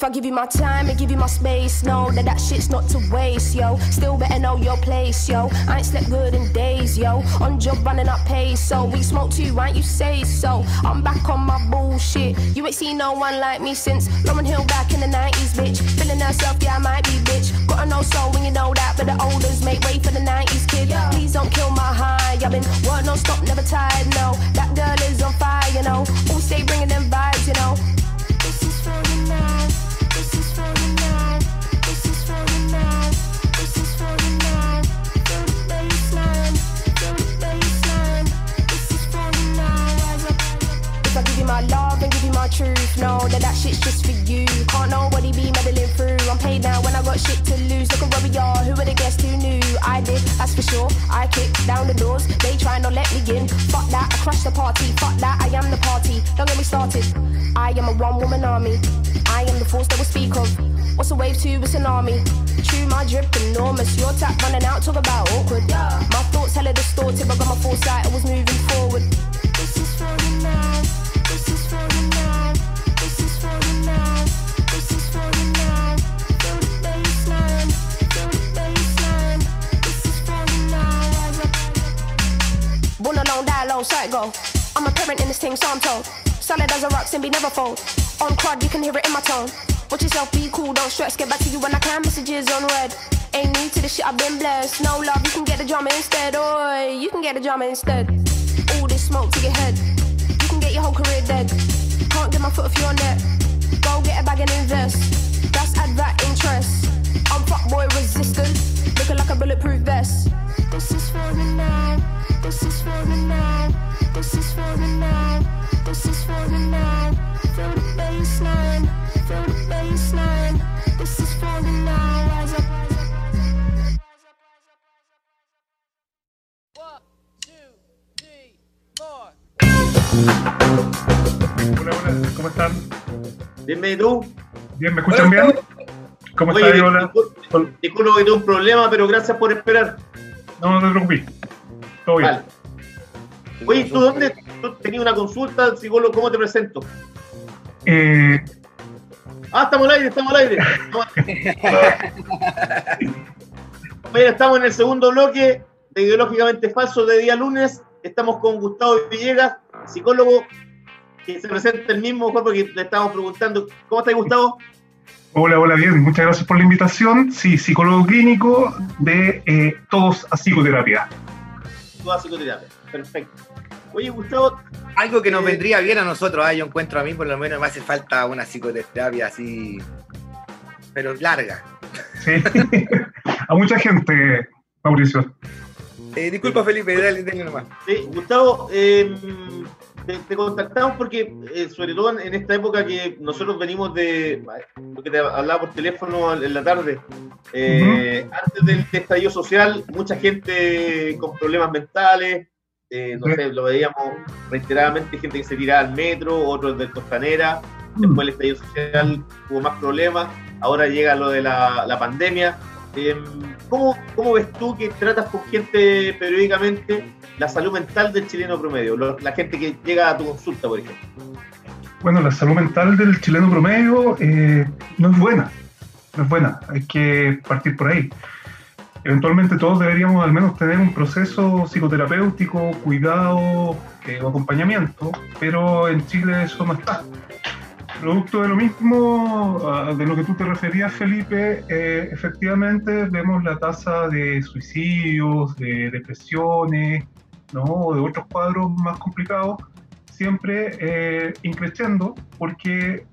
S5: I give you my time and give you my space, know that that shit's not to waste, yo. Still better know your place, yo. I ain't slept good in days, yo. On job running up pace, so we smoke too, right? You say so. I'm back on my bullshit. You ain't seen no one like me since Lauren Hill back in the 90s, bitch. Feeling herself, yeah, I might be, bitch. Gotta know soul when you know that, but the olders make way for the 90s, kid. Please don't kill my high. I've been work no stop, never tired, no. That girl is on fire, you know. All stay bringing them vibes, you know. I crashed the party. Fuck that, I am the party. Don't get me started. I am a one woman army. I am the force that we speak of. What's a wave to a tsunami? True, my drip enormous. Your tap running out, talk about awkward. My thoughts hella distorted, but got my foresight. I was moving forward. Alone, die alone, so it go. I'm a parent in this thing, so I'm told. Solid as a rock, and be never fold. On quad, you can hear it in my tone. Watch yourself, be cool, don't stress. Get back to you when I can. Messages on red. Ain't new to the shit, I've been blessed. No love, you can get the drama instead. Oi, you can get the drama instead. All this smoke to your head. You can get your whole career dead. Can't get my foot off your neck. Go get a bag and invest. That's advert interest. I'm fuckboy resistant. Looking like a bulletproof vest. This is for me now. This is for me now. This is for me now. This is for me now. Feel the baseline. Feel the baseline. This is for me now. Rise up.
S6: Hola, hola, ¿cómo están?
S2: Bienvenido.
S6: Bien, ¿me escuchan bien? ¿Cómo
S2: Oye,
S6: están? Hola.
S2: discul- disculpo que tuve un problema, pero gracias por esperar.
S6: No, no te preocupes. Todo bien.
S2: Vale. Oye, ¿tú dónde? ¿Tú tenías una consulta, psicólogo? ¿Cómo te presento?
S6: Eh,
S2: Ah, estamos al aire, estamos al aire. Oye, estamos en el segundo bloque de Ideológicamente Falso de día lunes. Estamos con Gustavo Villegas, psicólogo, que se presenta el mismo, mejor porque le estamos preguntando. ¿Cómo estás, Gustavo?
S6: Hola, hola, bien. Muchas gracias por la invitación. Sí, psicólogo clínico de eh, Todos a Psicoterapia.
S2: Tú a psicoterapia. Perfecto. Oye, Gustavo,
S3: Algo que nos
S2: Eh,
S3: vendría bien a nosotros, ah, yo encuentro a mí por lo menos me hace falta una psicoterapia así, pero larga.
S6: Sí. a mucha gente, Mauricio.
S3: Eh, disculpa Felipe, dale, dale nomás.
S2: Sí, Gustavo, eh, te, te contactamos porque, eh, sobre todo en, esta época que nosotros venimos de, lo que te hablaba por teléfono en la tarde, eh, antes del estallido social, mucha gente con problemas mentales, eh, no sé, lo veíamos reiteradamente, gente que se tiraba al metro, otros de costanera, después el estallido social hubo más problemas, ahora llega lo de la, la pandemia. Eh, ¿cómo, ¿Cómo ves tú que tratas con gente periódicamente la salud mental del chileno promedio? La gente que llega a tu consulta, por ejemplo.
S6: Bueno, la salud mental del chileno promedio eh, no es buena. No es buena. Hay que partir por ahí. Eventualmente todos deberíamos al menos tener un proceso psicoterapéutico, cuidado eh, o acompañamiento, pero en Chile eso no está. Producto de lo mismo, ah, de lo que tú te referías, Felipe, eh, efectivamente vemos la tasa de suicidios, de depresiones, ¿no? o de otros cuadros más complicados, siempre eh, increciendo, porque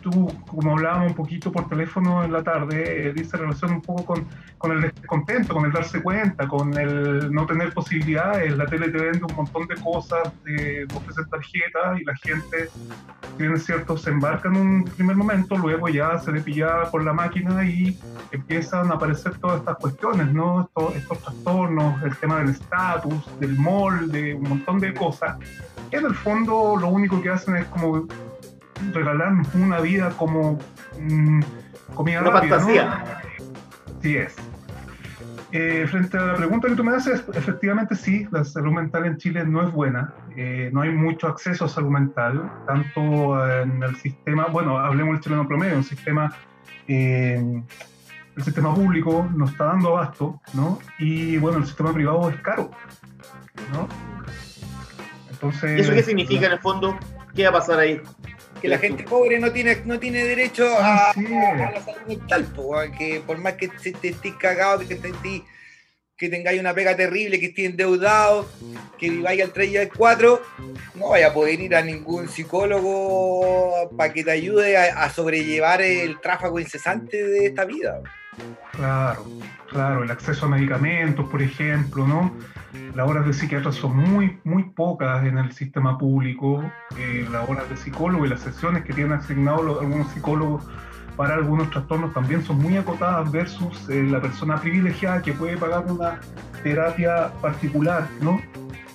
S6: tú, como hablábamos un poquito por teléfono en la tarde, eh, dice relación un poco con, con el descontento, con el darse cuenta, con el no tener posibilidades. La tele te vende un montón de cosas, de ofrecer tarjetas y la gente, bien es cierto, se embarca en un primer momento, luego ya se le pilla por la máquina y empiezan a aparecer todas estas cuestiones, ¿no? Estos, estos trastornos, el tema del estatus, del molde, un montón de cosas. En el fondo lo único que hacen es como regalarnos una vida como mm, comida
S2: Una
S6: rápida, ¿no?
S2: fantasía.
S6: Sí es. Eh, frente a la pregunta que tú me haces, efectivamente sí, la salud mental en Chile no es buena. Eh, no hay mucho acceso a salud mental, tanto en el sistema, bueno, hablemos del chileno promedio, el sistema, eh, el sistema público no está dando abasto, ¿no? Y bueno, el sistema privado es caro, ¿no? Entonces,
S2: ¿Y eso qué significa en el fondo? ¿Qué va a pasar ahí?
S3: Que la gente pobre no tiene, no tiene derecho a,
S6: Así
S3: a
S6: es.
S3: la salud mental, que por más que te, te estés cagado, que, te, estés- que tengáis una pega terrible, que estés endeudado, que viváis al 3 y al 4, no vaya a poder ir a ningún psicólogo para que te ayude a, a sobrellevar el tráfago incesante de esta vida.
S6: Claro, claro, el acceso a medicamentos, por ejemplo, ¿no? Las horas de psiquiatra son muy, muy pocas en el sistema público. Eh, las horas de psicólogo y las sesiones que tienen asignados algunos psicólogos para algunos trastornos también son muy acotadas versus eh, la persona privilegiada que puede pagar una terapia particular, ¿no?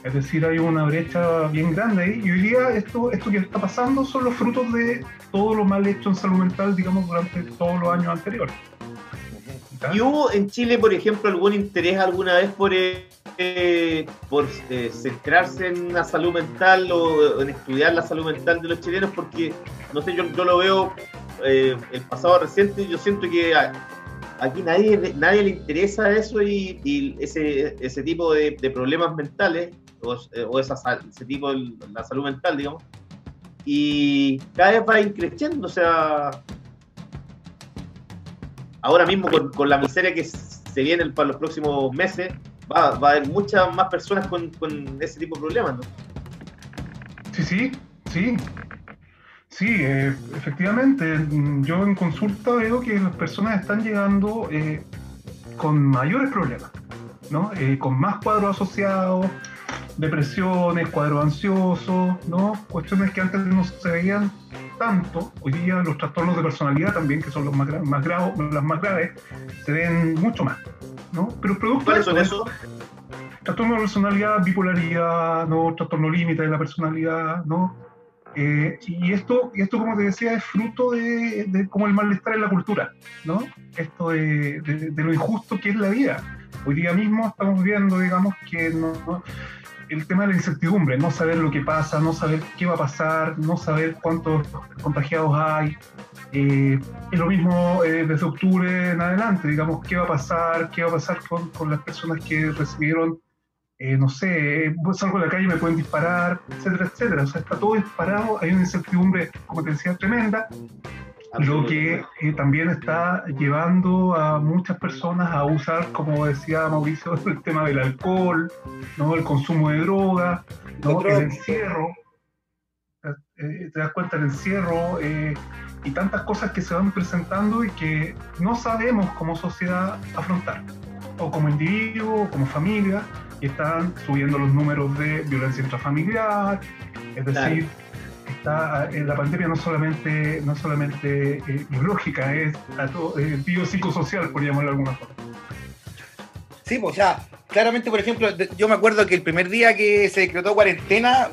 S6: Es decir, hay una brecha bien grande ahí. Y hoy día esto, esto que está pasando son los frutos de todo lo mal hecho en salud mental, digamos, durante todos los años anteriores.
S2: ¿Y hubo en Chile, por ejemplo, algún interés alguna vez por, eh, eh, por eh, centrarse en la salud mental o en estudiar la salud mental de los chilenos? Porque, no sé, yo, yo lo veo eh, el pasado reciente, yo siento que aquí nadie, nadie le interesa eso y, y ese, ese tipo de, de problemas mentales o, o esa, ese tipo de la salud mental, digamos. Y cada vez va increciendo, o sea, ahora mismo con, con la miseria que se viene para los próximos meses, va, va a haber muchas más personas con, con ese tipo de problemas, ¿no?
S6: Sí, sí, sí. Sí, eh, efectivamente. Yo en consulta veo que las personas están llegando eh, con mayores problemas, ¿no? Eh, con más cuadros asociados, depresiones, cuadros ansiosos, ¿no? Cuestiones que antes no se veían tanto. Hoy día los trastornos de personalidad también, que son los más, más graves, las más graves, se ven mucho más, ¿no? Pero producto de
S2: ¿Cuáles son
S6: eso,
S2: esos?
S6: trastorno de personalidad, bipolaridad, ¿no? trastorno límite de la personalidad, ¿no? Eh, y esto, y esto, como te decía, es fruto de, de como el malestar en la cultura, ¿no? Esto de, de- de lo injusto que es la vida. Hoy día mismo estamos viendo, digamos, que no- no- el tema de la incertidumbre, no saber lo que pasa, no saber qué va a pasar, no saber cuántos contagiados hay. Eh, es lo mismo eh, desde octubre en adelante, digamos, qué va a pasar, qué va a pasar con, con las personas que recibieron eh, no sé, eh, salgo a la calle y me pueden disparar, etcétera, etcétera. O sea, está todo disparado, hay una incertidumbre, como te decía, tremenda, lo que eh, también está llevando a muchas personas a usar, como decía Mauricio, el tema del alcohol, ¿no? el consumo de drogas, ¿no? El encierro. Eh, te das cuenta el encierro eh, y tantas cosas que se van presentando y que no sabemos como sociedad afrontar, o como individuo, o como familia, y están subiendo los números de violencia intrafamiliar, es decir, está en la pandemia no solamente no solamente eh, biológica, es todo- eh, biopsicosocial, por llamarlo de alguna forma.
S3: Sí, pues, o sea, claramente, por ejemplo, yo me acuerdo que el primer día que se decretó cuarentena,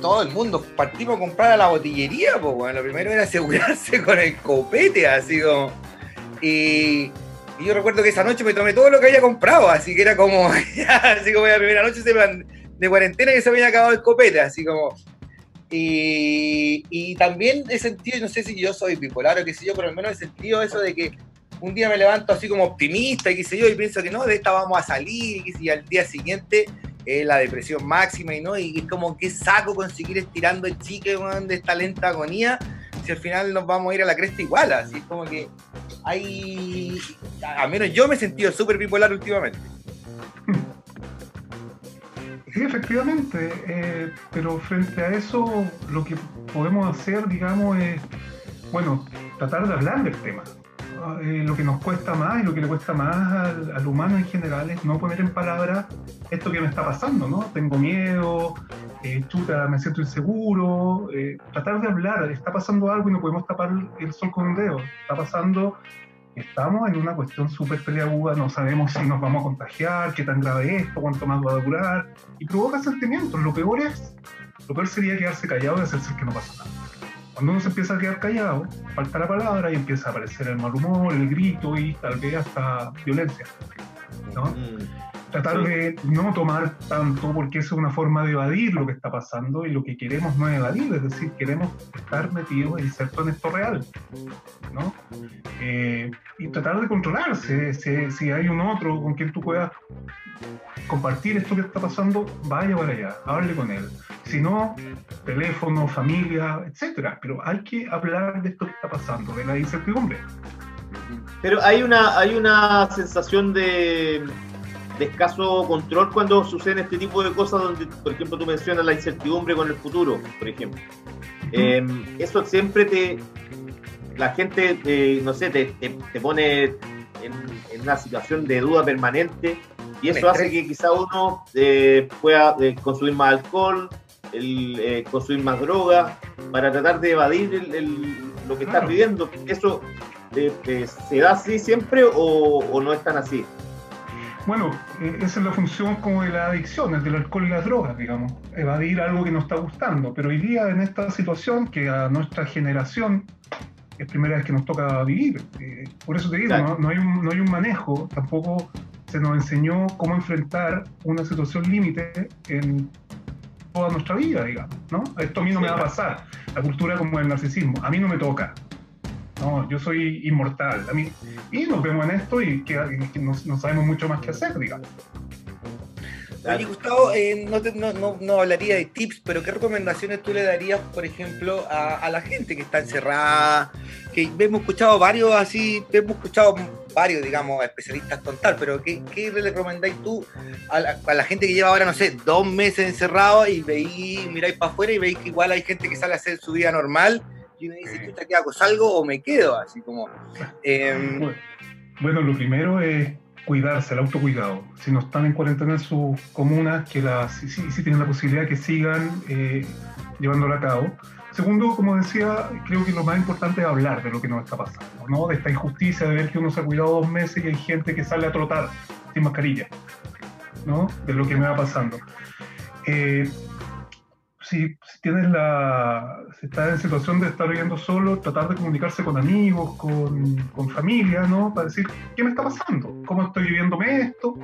S3: todo el mundo partimos a comprar a la botillería, pues, bueno, lo primero era asegurarse con el copete, así como. Y, yo recuerdo que esa noche me tomé todo lo que había comprado, así que era como, así como la primera noche de cuarentena que se había acabado el copete, así como. Y, y también he sentido, no sé si yo soy bipolar o qué sé yo, pero al menos he sentido eso de que un día me levanto así como optimista y qué sé yo, y pienso que no, de esta vamos a salir, y, al día siguiente eh, la depresión máxima y no, y es como que saco conseguir estirando el weón, de esta lenta agonía, si al final nos vamos a ir a la cresta igual, así es como que hay, al menos yo me he sentido súper bipolar últimamente.
S6: Sí, efectivamente, eh, pero frente a eso lo que podemos hacer, digamos, es, bueno, tratar de hablar del tema. Ah, eh, lo que nos cuesta más y lo que le cuesta más al, al humano en general es no poner en palabras esto que me está pasando, ¿no? Tengo miedo, eh, chuta, me siento inseguro, eh, tratar de hablar, está pasando algo y no podemos tapar el sol con un dedo, está pasando, estamos en una cuestión súper peleaguda, no sabemos si nos vamos a contagiar, qué tan grave es esto, cuánto más va a durar, y provoca sentimientos, lo peor es, lo peor sería quedarse callado y hacerse que no pasa nada. Cuando uno se empieza a quedar callado, falta la palabra y empieza a aparecer el mal humor, el grito y tal vez hasta violencia. ¿no?
S2: Mm.
S6: Tratar de no tomar tanto porque eso es una forma de evadir lo que está pasando y lo que queremos no es evadir, es decir, queremos estar metidos e insertos en esto real. ¿no? Eh, y tratar de controlarse, si, si hay un otro con quien tú puedas compartir esto que está pasando, vaya para allá, hable con él. Si no, teléfono, familia, etcétera. Pero hay que hablar de esto que está pasando, de la incertidumbre.
S2: Pero hay una, hay una sensación de, de escaso control cuando suceden este tipo de cosas donde, por ejemplo, tú mencionas la incertidumbre con el futuro, por ejemplo. Eh, eso siempre te... La gente, eh, no sé, te, te- te pone en, en una situación de duda permanente y eso hace que quizá uno eh, pueda eh, consumir más alcohol, el, eh, consumir más droga, para tratar de evadir el- el- lo que
S6: Claro.
S2: estás viviendo. ¿Eso eh, se da así siempre o, o no es tan así?
S6: Bueno, eh, esa es la función como de la adicción, el del alcohol y las drogas, digamos, evadir algo que nos está gustando. Pero hoy día en esta situación que a nuestra generación es primera vez que nos toca vivir, eh, por eso te digo, no hay un, no hay un manejo, tampoco se nos enseñó cómo enfrentar una situación límite en toda nuestra vida, digamos, ¿no? Esto a mí no me va a pasar, la cultura como el narcisismo, a mí no me toca. No, yo soy inmortal. A mí, y nos vemos en esto y que, que no, sabemos mucho más que hacer, digamos.
S3: Oye, Gustavo, eh, no, te- no, no- hablaría de tips, pero ¿qué recomendaciones tú le darías, por ejemplo, a, a la gente que está encerrada? Que hemos escuchado varios así, hemos escuchado varios, digamos, especialistas contar, pero ¿qué, qué le recomendáis tú a la, a la gente que lleva ahora, no sé, dos meses encerrado y veis, miráis para afuera y veis que igual hay gente que sale a hacer su vida normal y uno dice, chuta, ¿qué hago? ¿Salgo o me quedo? Así como... em,
S6: Bueno, lo primero es cuidarse, el autocuidado. Si no están en cuarentena en sus comunas, que las, si tienen la posibilidad que sigan eh, llevándola a cabo. Segundo, como decía, creo que lo más importante es hablar de lo que nos está pasando, ¿no? De esta injusticia de ver que uno se ha cuidado dos meses y hay gente que sale a trotar sin mascarilla, ¿no? De lo que me va pasando. Eh, si, si tienes la, si estás en situación de estar viviendo solo, tratar de comunicarse con amigos, con, con familia, ¿no? Para decir, ¿qué me está pasando? ¿Cómo estoy viviéndome esto?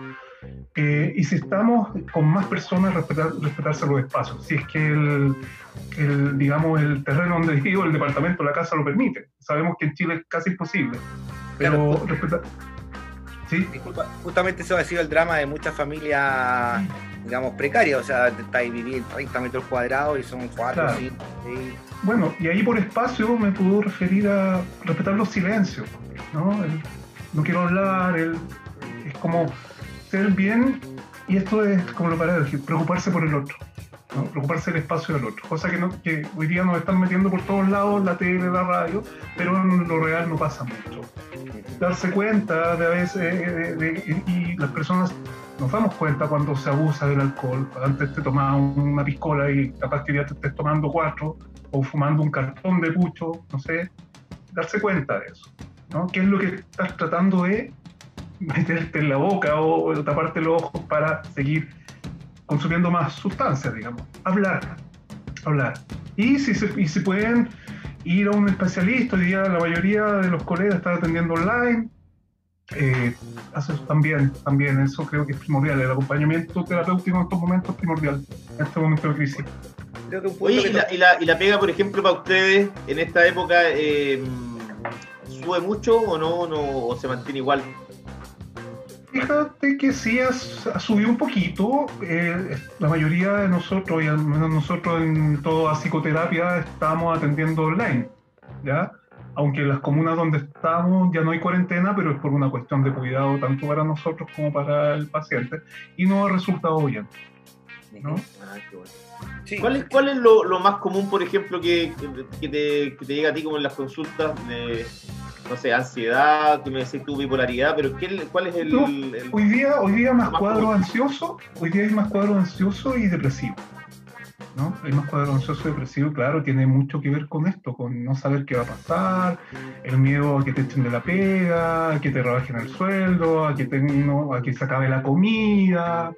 S6: Eh, y si estamos con más personas, respetar, respetarse los espacios. Si es que el, el, digamos, el terreno donde vivo, el departamento, la casa lo permite. Sabemos que en Chile es casi imposible. Pero
S3: Claro.
S6: respetar... ¿Sí?
S3: Disculpa, justamente eso ha sido el drama de muchas familias, digamos, precarias. O sea, estáis viviendo 30 metros cuadrados y son 4,
S6: Claro.
S3: 5, 6.
S6: Bueno, y ahí por espacio me puedo referir a respetar los silencios, ¿no? El- no quiero hablar, el- es como ser bien, y esto es como lo para decir, preocuparse por el otro, ¿no? preocuparse del espacio del otro, cosa que, no, que hoy día nos están metiendo por todos lados, la tele, la radio, pero en lo real no pasa mucho. Darse cuenta de a veces, eh, de- de- y las personas nos damos cuenta cuando se abusa del alcohol. Antes te tomabas una piscola y capaz que ya te estés tomando cuatro, o fumando un cartón de pucho, no sé. Darse cuenta de eso. ¿no? ¿Qué es lo que estás tratando de meterte en la boca o taparte los ojos para seguir consumiendo más sustancias, digamos? Hablar. Hablar. Y si, se, y si pueden ir a un especialista, hoy día la mayoría de los colegas están atendiendo online. Eh, eso también, también, eso creo que es primordial. El acompañamiento terapéutico en estos momentos es primordial, en este momento de crisis.
S3: Creo que un punto
S2: Oye,
S3: que
S2: y la, y, la, y la pega, por ejemplo, para ustedes en esta época, eh, ¿sube mucho o no, no o se mantiene igual?
S6: Fíjate que sí ha, subido un poquito. eh, la mayoría de nosotros, y al menos nosotros en toda psicoterapia, estamos atendiendo online, ¿ya? Aunque en las comunas donde estamos ya no hay cuarentena, pero es por una cuestión de cuidado tanto para nosotros como para el paciente. Y no ha resultado bien, ¿no?
S2: Ah, qué bueno.
S3: Sí,
S2: ¿Cuál es, cuál es lo, lo más común, por ejemplo, que, que te, que te llega a ti como en las consultas de, no sé, ansiedad, que me decís tu bipolaridad, pero ¿qué, ¿cuál es el,
S6: No,
S2: el-
S6: Hoy día, hoy día más
S2: Más
S6: cuadro
S2: común.
S6: ansioso, hoy día hay más cuadro ansioso y depresivo. ¿No? Hay más cuadro ansioso depresivo, claro, tiene mucho que ver con esto, con no saber qué va a pasar, el miedo a que te echen de la pega, a que te rebajen el sueldo, a que, te- no- a que se acabe la comida,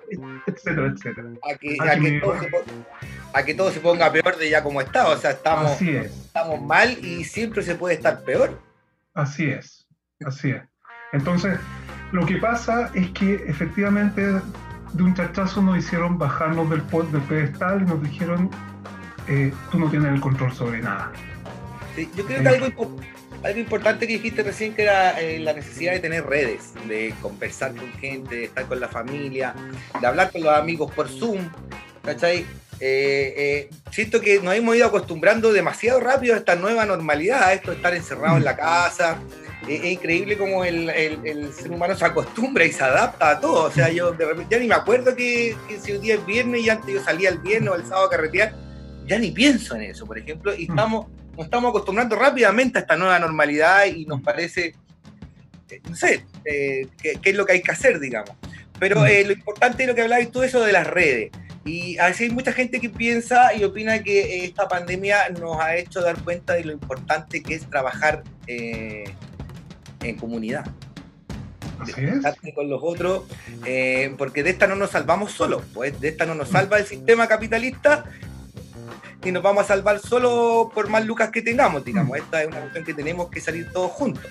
S6: etcétera, etcétera.
S3: a que, a
S6: que
S3: todo se po- a que todo se ponga peor de ya como está. O sea, estamos,
S6: Así es.
S3: estamos mal y siempre se puede estar peor.
S6: Así es, así es. Entonces, lo que pasa es que efectivamente de un chachazo nos hicieron bajarnos del, del pedestal y nos dijeron, eh, tú no tienes el control sobre nada.
S3: Sí, yo creo que algo, impo- algo importante que dijiste recién que era eh, la necesidad de tener redes, de conversar con gente, de estar con la familia, de hablar con los amigos por Zoom, ¿cachai? Eh, eh, siento que nos hemos ido acostumbrando demasiado rápido a esta nueva normalidad, a esto de estar encerrado en la casa. Es increíble cómo el, el- el ser humano se acostumbra y se adapta a todo. O sea, yo de repente ya ni me acuerdo que, que si hoy día es viernes y antes yo salía el viernes o el sábado a carretear, ya ni pienso en eso, por ejemplo, y
S6: Mm.
S3: estamos, nos estamos acostumbrando rápidamente a esta nueva normalidad y nos parece eh, no sé, eh, qué, qué es lo que hay que hacer, digamos. Pero eh, lo importante es lo que hablabas tú, eso de las redes. Y a veces hay mucha gente que piensa y opina que esta pandemia nos ha hecho dar cuenta de lo importante que es trabajar eh, en comunidad.
S6: Así es.
S3: Conectarte con los otros, eh, porque de esta no nos salvamos solos, pues de esta no nos salva el sistema capitalista y nos vamos a salvar solo por más lucas que tengamos, digamos. Esta es una cuestión que tenemos que salir todos juntos.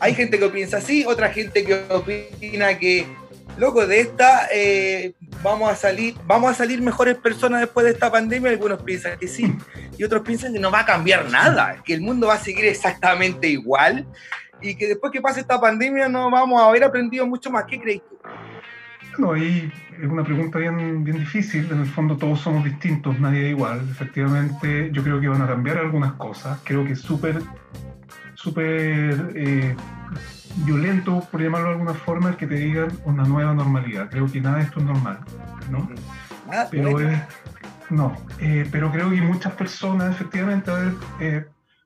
S3: Hay gente que piensa así, otra gente que opina que, loco, de esta eh, vamos a salir, vamos a salir mejores personas después de esta pandemia. Algunos piensan que sí, y otros piensan que no va a cambiar nada, que el mundo va a seguir exactamente igual y que después que pase esta pandemia no vamos a haber aprendido mucho más. ¿Qué crees tú?
S6: Bueno, ahí es una pregunta bien, bien difícil. En el fondo todos somos distintos, nadie es igual. Efectivamente, yo creo que van a cambiar algunas cosas. Creo que es súper, súper eh, violento, por llamarlo de alguna forma, el que te digan una nueva normalidad. Creo que nada de esto es normal, ¿no?
S3: Ah,
S6: Pero es, no, eh, pero creo que muchas personas, efectivamente, a ver, eh,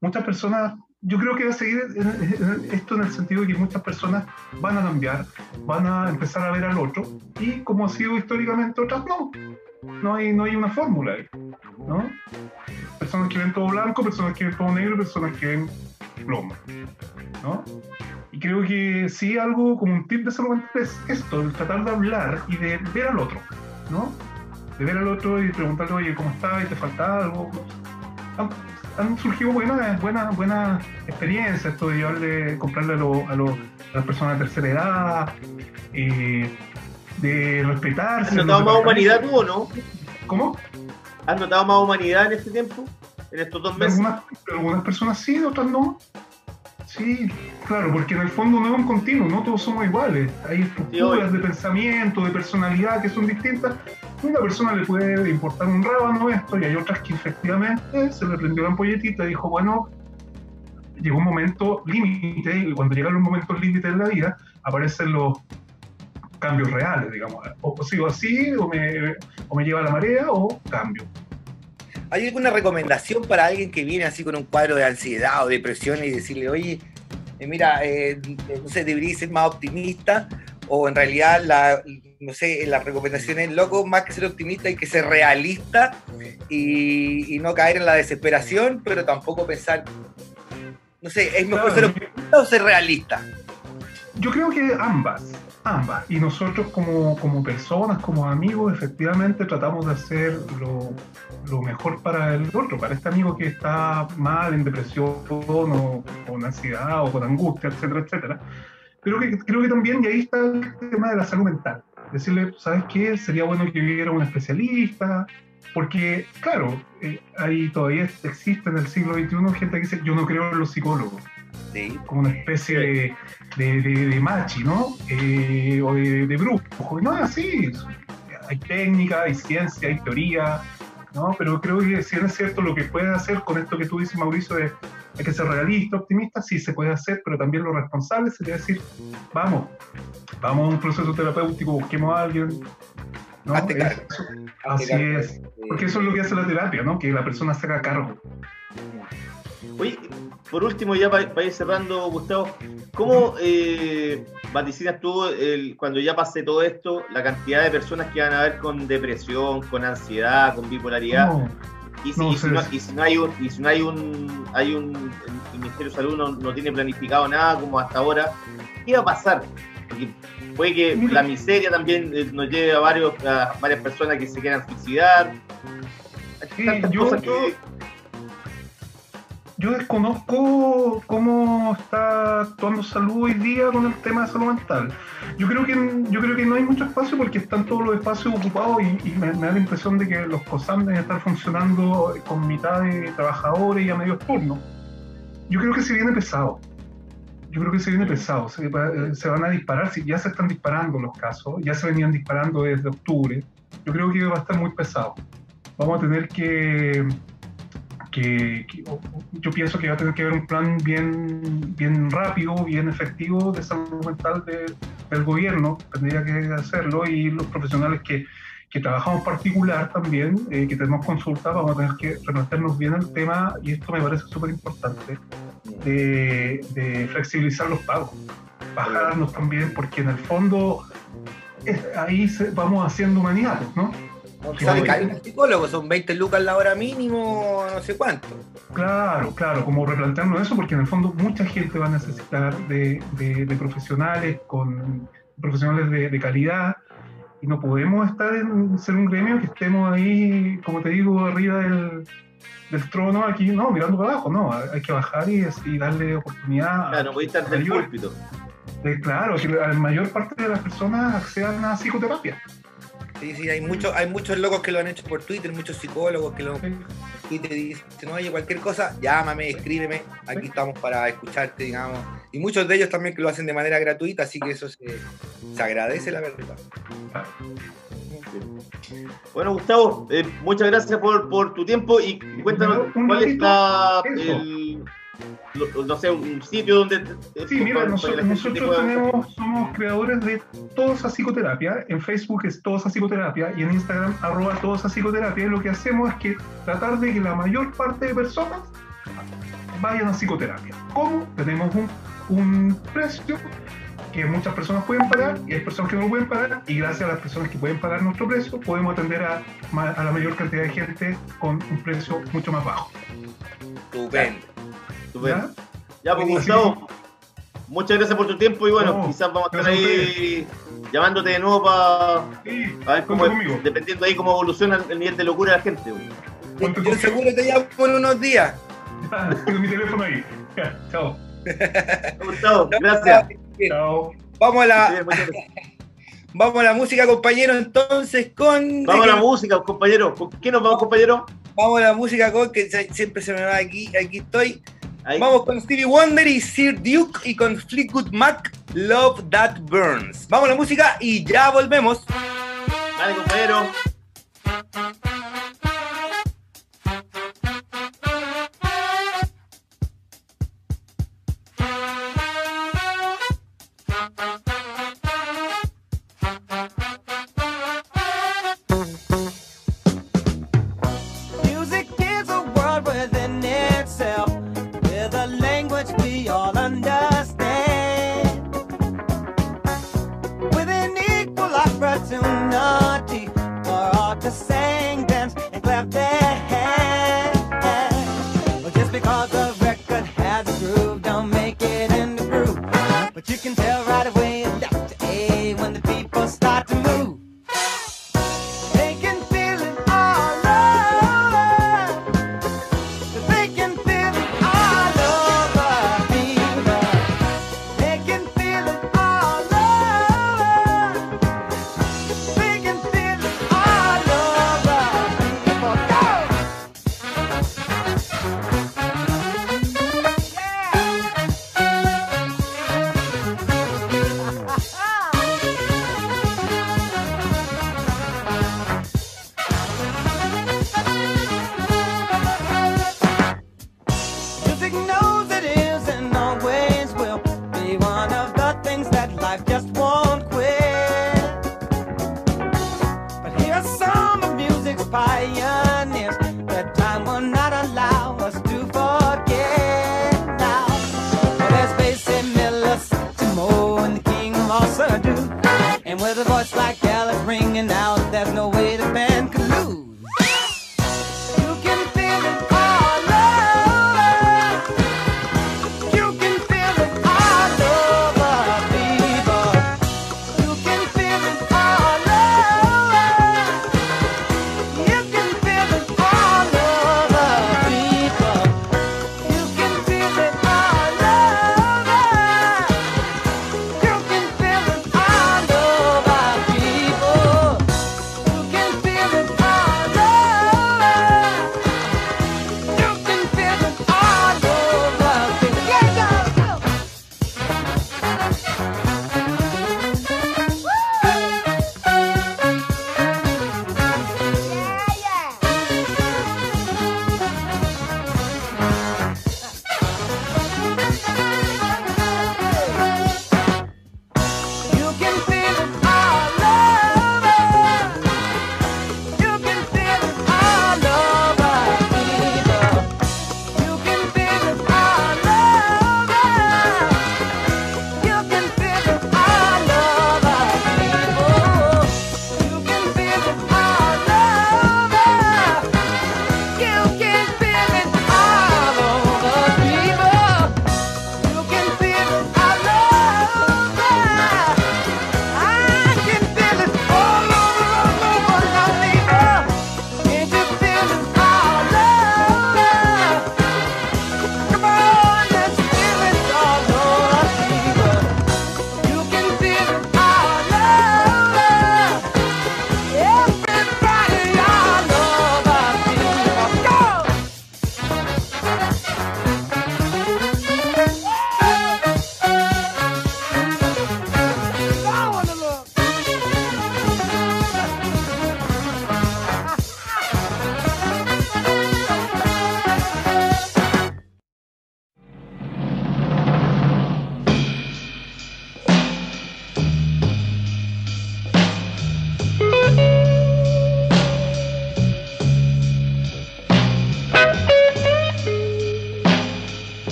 S6: muchas personas, yo creo que va a seguir esto en el sentido de que muchas personas van a cambiar, van a empezar a ver al otro, y como ha sido históricamente otras, no. No hay, no hay una fórmula ahí, ¿no? Personas que ven todo blanco, personas que ven todo negro, personas que ven plomo, ¿no? Y creo que sí algo como un tip de salud mental es esto, el tratar de hablar y de ver al otro, ¿no? De ver al otro y preguntarle, oye, ¿cómo estás? ¿Y te falta algo? Han, surgido buenas, buenas, buenas experiencias, esto de llevarle, comprarle a, lo- a, lo- a las personas de tercera edad, eh, de respetarse.
S2: ¿Has notado más humanidad tú o no?
S6: ¿Cómo?
S2: ¿Has notado más humanidad en este tiempo? ¿En estos dos meses?
S6: Algunas, personas sí, otras no. Sí, claro, porque en el fondo no es un continuo, no todos somos iguales. Hay estructuras de pensamiento, de personalidad que son distintas. Una persona le puede importar un rábano esto y hay otras que efectivamente se le prendió la ampolletita y dijo, bueno, llegó un momento límite y cuando llegan los momentos límites en la vida aparecen los cambios reales, digamos. O sigo así, o me, o me lleva la marea, o cambio.
S3: ¿Hay alguna recomendación para alguien que viene así con un cuadro de ansiedad o depresión y decirle, oye, eh, mira, eh, no sé, deberías ser más optimista? O en realidad, la, no sé, la recomendación es, loco, más que ser optimista hay que ser realista y, y no caer en la desesperación, pero tampoco pensar, no sé, ¿es mejor
S6: Claro,
S3: ser optimista o ser realista?
S6: Yo creo que ambas, ambas. Y nosotros como, como personas, como amigos, efectivamente tratamos de hacer lo, lo mejor para el otro, para este amigo que está mal, en depresión o con ansiedad o con angustia, etcétera, etcétera. Pero que, creo que también, y ahí está el tema de la salud mental. Decirle, ¿sabes qué? Sería bueno que viviera un especialista, porque, claro, eh, ahí todavía existe en el siglo XXI gente que dice, yo no creo en los psicólogos
S3: Sí.
S6: como una especie de, de, de- de machi, ¿no? Eh, o de, de brujo. No es así. Hay técnica, hay ciencia, hay teoría, ¿no? Pero creo que si es cierto lo que puede hacer con esto que tú dices, Mauricio, de hay que ser realista, optimista, sí se puede hacer, pero también lo responsable sería decir, vamos, vamos a un proceso terapéutico, busquemos a alguien. ¿no?
S3: Hazte cargo.
S6: Eso-
S3: Hazte
S6: así
S3: cargo.
S6: es. Porque eso es lo que hace la terapia, ¿no? Que la persona se haga cargo.
S2: Oye, por último, ya para ir cerrando, Gustavo, ¿cómo eh, vaticinas tú el- cuando ya pase todo esto, la cantidad de personas que van a ver con depresión, con ansiedad, con bipolaridad?
S6: No,
S2: Y si,
S6: No,
S2: y si
S6: sí,
S2: no,
S6: sí.
S2: y si no hay un, y si no hay un, hay un, el Ministerio de Salud no, tiene planificado nada como hasta ahora, ¿qué va a pasar? Porque puede que
S6: Mira.
S2: la miseria también eh, nos lleve a, varios, a varias personas que se quieran suicidar.
S6: Sí,
S2: tantas
S6: yo-
S2: cosas que-
S6: Yo desconozco cómo está actuando salud hoy día con el tema de salud mental. Yo creo que yo creo que no hay mucho espacio porque están todos los espacios ocupados y, y me, me da la impresión de que los COSAM deben estar funcionando con mitad de trabajadores y a medio turno. Yo creo que se viene pesado. Yo creo que se viene pesado. Se, va- se van a disparar, si ya se están disparando los casos, ya se venían disparando desde octubre. Yo creo que va a estar muy pesado. Vamos a tener que que, yo pienso que va a tener que haber un plan bien, bien rápido, bien efectivo de salud mental de- del gobierno, tendría que hacerlo, y los profesionales que, que trabajamos particular también, eh, que tenemos consultas, vamos a tener que replantearnos bien el tema, y esto me parece súper importante, de, flexibilizar los pagos. bajarnos también, porque en el fondo ahí se- vamos haciendo humanidad, ¿no?
S3: Sale un psicólogo, son 20 lucas la hora mínimo, no sé cuánto.
S6: Claro, claro, como replantearnos eso, porque en el fondo mucha gente va a necesitar de, de- de profesionales con profesionales de, de calidad y no podemos estar en ser un gremio que estemos ahí, como te digo, arriba del, del trono, aquí, no, mirando para abajo, no, hay que bajar y, y darle oportunidad a-
S7: Claro, no podéis estar del púlpito.
S6: claro, que la mayor parte de las personas accedan a psicoterapia.
S3: Sí, sí, hay muchos, hay muchos locos que lo han hecho por Twitter, muchos psicólogos que lo Twitter dicen, oye, cualquier cosa, llámame, escríbeme, aquí estamos para escucharte, digamos. Y muchos de ellos también que lo hacen de manera gratuita, así que eso se, se agradece, la verdad.
S7: Bueno, Gustavo, eh, muchas gracias por, por tu tiempo y cuéntanos cuál es la, el, no sé, un sitio donde...
S6: Sí, mira, nosotros, tenemos, somos creadores de Todos a Psicoterapia. En Facebook es Todos a Psicoterapia y en Instagram arroba Todos a Psicoterapia. Y lo que hacemos es que tratar de que la mayor parte de personas vayan a psicoterapia. ¿Cómo? Tenemos un, un precio que muchas personas pueden pagar y hay personas que no lo pueden pagar y gracias a las personas que pueden pagar nuestro precio podemos atender a, a la mayor cantidad de gente con un precio mucho más bajo.
S3: Estupendo.
S7: Estupendo.
S6: ¿Ya?
S7: Ya, pues Gustavo, muchas gracias por tu tiempo y bueno,
S6: No,
S7: quizás vamos a estar
S6: a
S7: ahí llamándote de nuevo para
S6: Sí,
S7: ver cómo, dependiendo ahí cómo evoluciona el nivel de locura de la gente.
S3: Yo
S6: conmigo.
S3: seguro te llamo en unos días.
S6: Ah, Tengo mi teléfono ahí. Ya, chao.
S7: Gustavo, gracias.
S6: Chao.
S3: Vamos a la, vamos a la música, compañero, entonces con...
S7: Vamos a la música, compañero. ¿Con qué nos vamos, compañero?
S3: Vamos a la música con que siempre se me va aquí, aquí estoy.
S7: Ahí.
S3: Vamos con Stevie Wonder y Sir Duke y con Fleetwood Mac, Love That Burns. Vamos a la música y ya volvemos.
S7: Dale, compañero.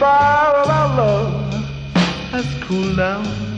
S8: Fire of our love has cooled down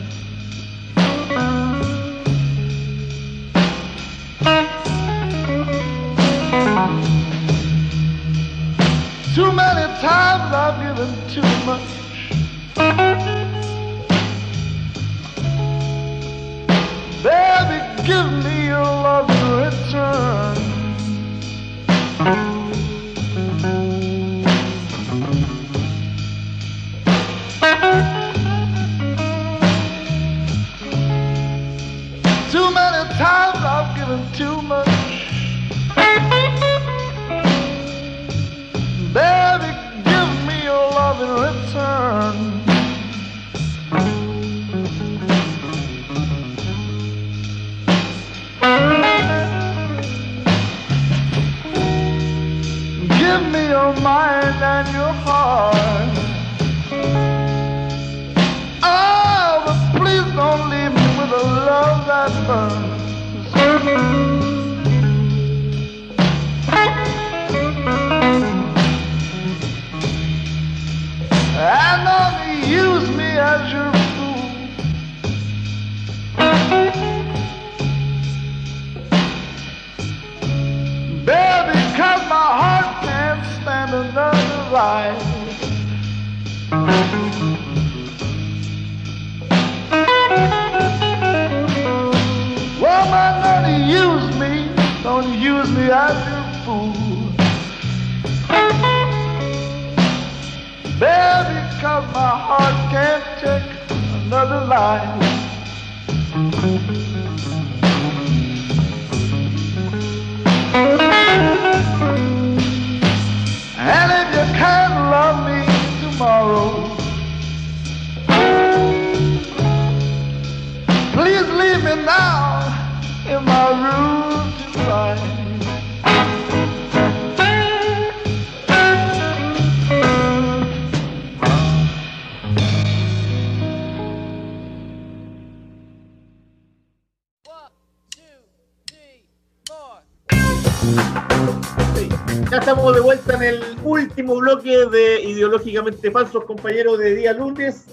S2: Ya estamos de vuelta en el último bloque de Ideológicamente Falsos, compañeros de día lunes.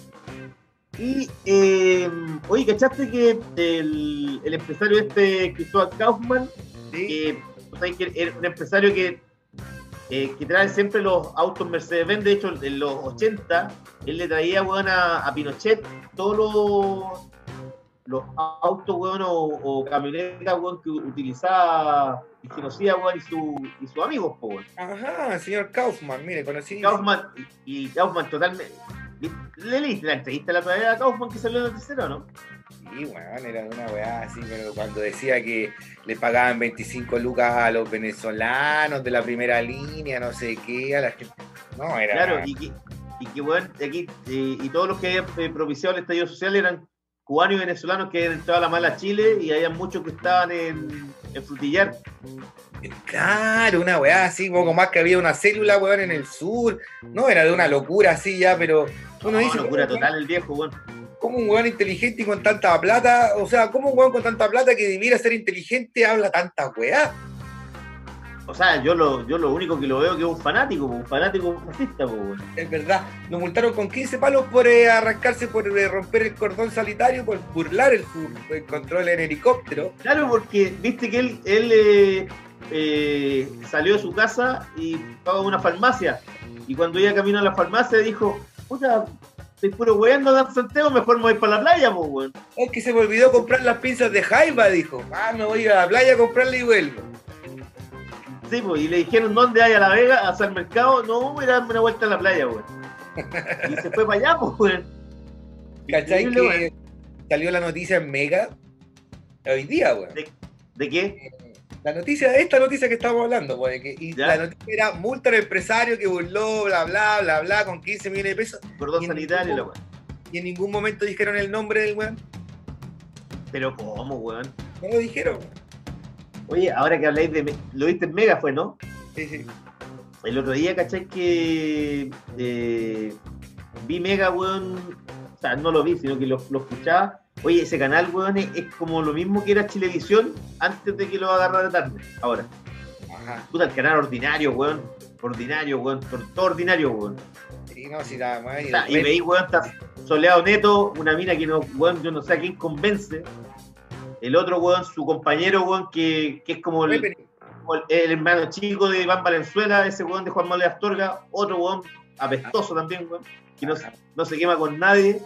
S2: Y, eh, oye, ¿cachaste que el, el empresario este, Cristóbal Kaufman, que, que era un empresario que, eh, que trae siempre los autos Mercedes-Benz, de hecho, en los 80, él le traía, weón, a, a Pinochet todos los, los autos, weón, o, o camionetas, weón, que utilizaba y genocida, weón, y, su, y sus amigos, weón.
S3: Ajá, señor Kaufman, mire, conocí.
S2: Kaufman, y, y Kaufman totalmente. ¿Le leíste la entrevista la vez a Kaufman que salió en el tercero, no?
S3: Sí, weón, era una weá así, pero cuando decía que le pagaban 25 lucas a los venezolanos de la primera línea, no sé qué, a la gente. No, era.
S2: Claro, y que, y que bueno, aquí, eh, y todos los que habían eh, propiciado el estallido social eran cubanos y venezolanos que habían entrado a la mala Chile y había muchos que estaban en, en Frutillar.
S3: Claro, una weá así, poco más que había una célula, weón, en el sur. No, era de una locura así ya, pero uno
S2: No,
S3: dice.
S2: locura
S3: ¿cómo-
S2: total el viejo, weón.
S3: ¿Cómo un weón inteligente y con tanta plata? O sea, ¿cómo un weón con tanta plata que debiera ser inteligente habla tanta weá?
S2: O sea, yo lo, yo lo único que lo veo que es un fanático, un fanático fascista, weón.
S3: Es verdad. Lo multaron con 15 palos por eh, arrancarse, por eh, romper el cordón sanitario, por burlar el, control en helicóptero.
S2: Claro, porque viste que él, él eh, salió de su casa y a una farmacia. Y cuando iba camino a la farmacia dijo, puta, estoy puro weando en Santiago, mejor me voy para la playa, po, weón.
S3: Es que se me olvidó comprar las pinzas de Jaiba, dijo. Ah, me voy a la playa a comprarle y vuelvo.
S2: Sí, pues, y le dijeron, ¿dónde hay a La Vega? ¿A hacer mercado? No, voy a darme una vuelta a la playa, weón. Y se fue para allá, pues, weón.
S3: ¿Cachai
S2: weón.
S3: que salió la noticia en Mega hoy día, weón?
S2: ¿De qué?
S3: La noticia, esta noticia que estamos hablando, weón, que- y
S2: Ya.
S3: la noticia era multa al empresario que burló, bla, bla, bla, bla, con 15 millones de pesos.
S2: Cordón sanitario, la weón.
S3: Y en ningún momento dijeron el nombre del weón.
S2: Pero ¿cómo, weón?
S3: No lo dijeron.
S2: Oye, ahora que habláis de... Lo viste en Mega, fue, ¿no?
S3: Sí, sí.
S2: El otro día, ¿cachai? Que eh, vi Mega, weón. O sea, no lo vi, sino que lo, lo escuchaba. Oye, ese canal, weón, es, es como lo mismo que era Chilevisión antes de que lo agarrara tarde. Ahora.
S3: Ajá.
S2: Puta, el canal ordinario, weón. Ordinario, weón. Todo ordinario, weón.
S3: Sí, no, sí, nada más.
S2: O sea, y veis, weón, está soleado neto, una mina que no, weón, yo no sé a quién convence. El otro, weón, su compañero, weón, que, que es como el, el, el hermano chico de Iván Valenzuela, ese weón de Juan Manuel Astorga, otro weón apestoso también, weón, que no, se- no se quema con nadie.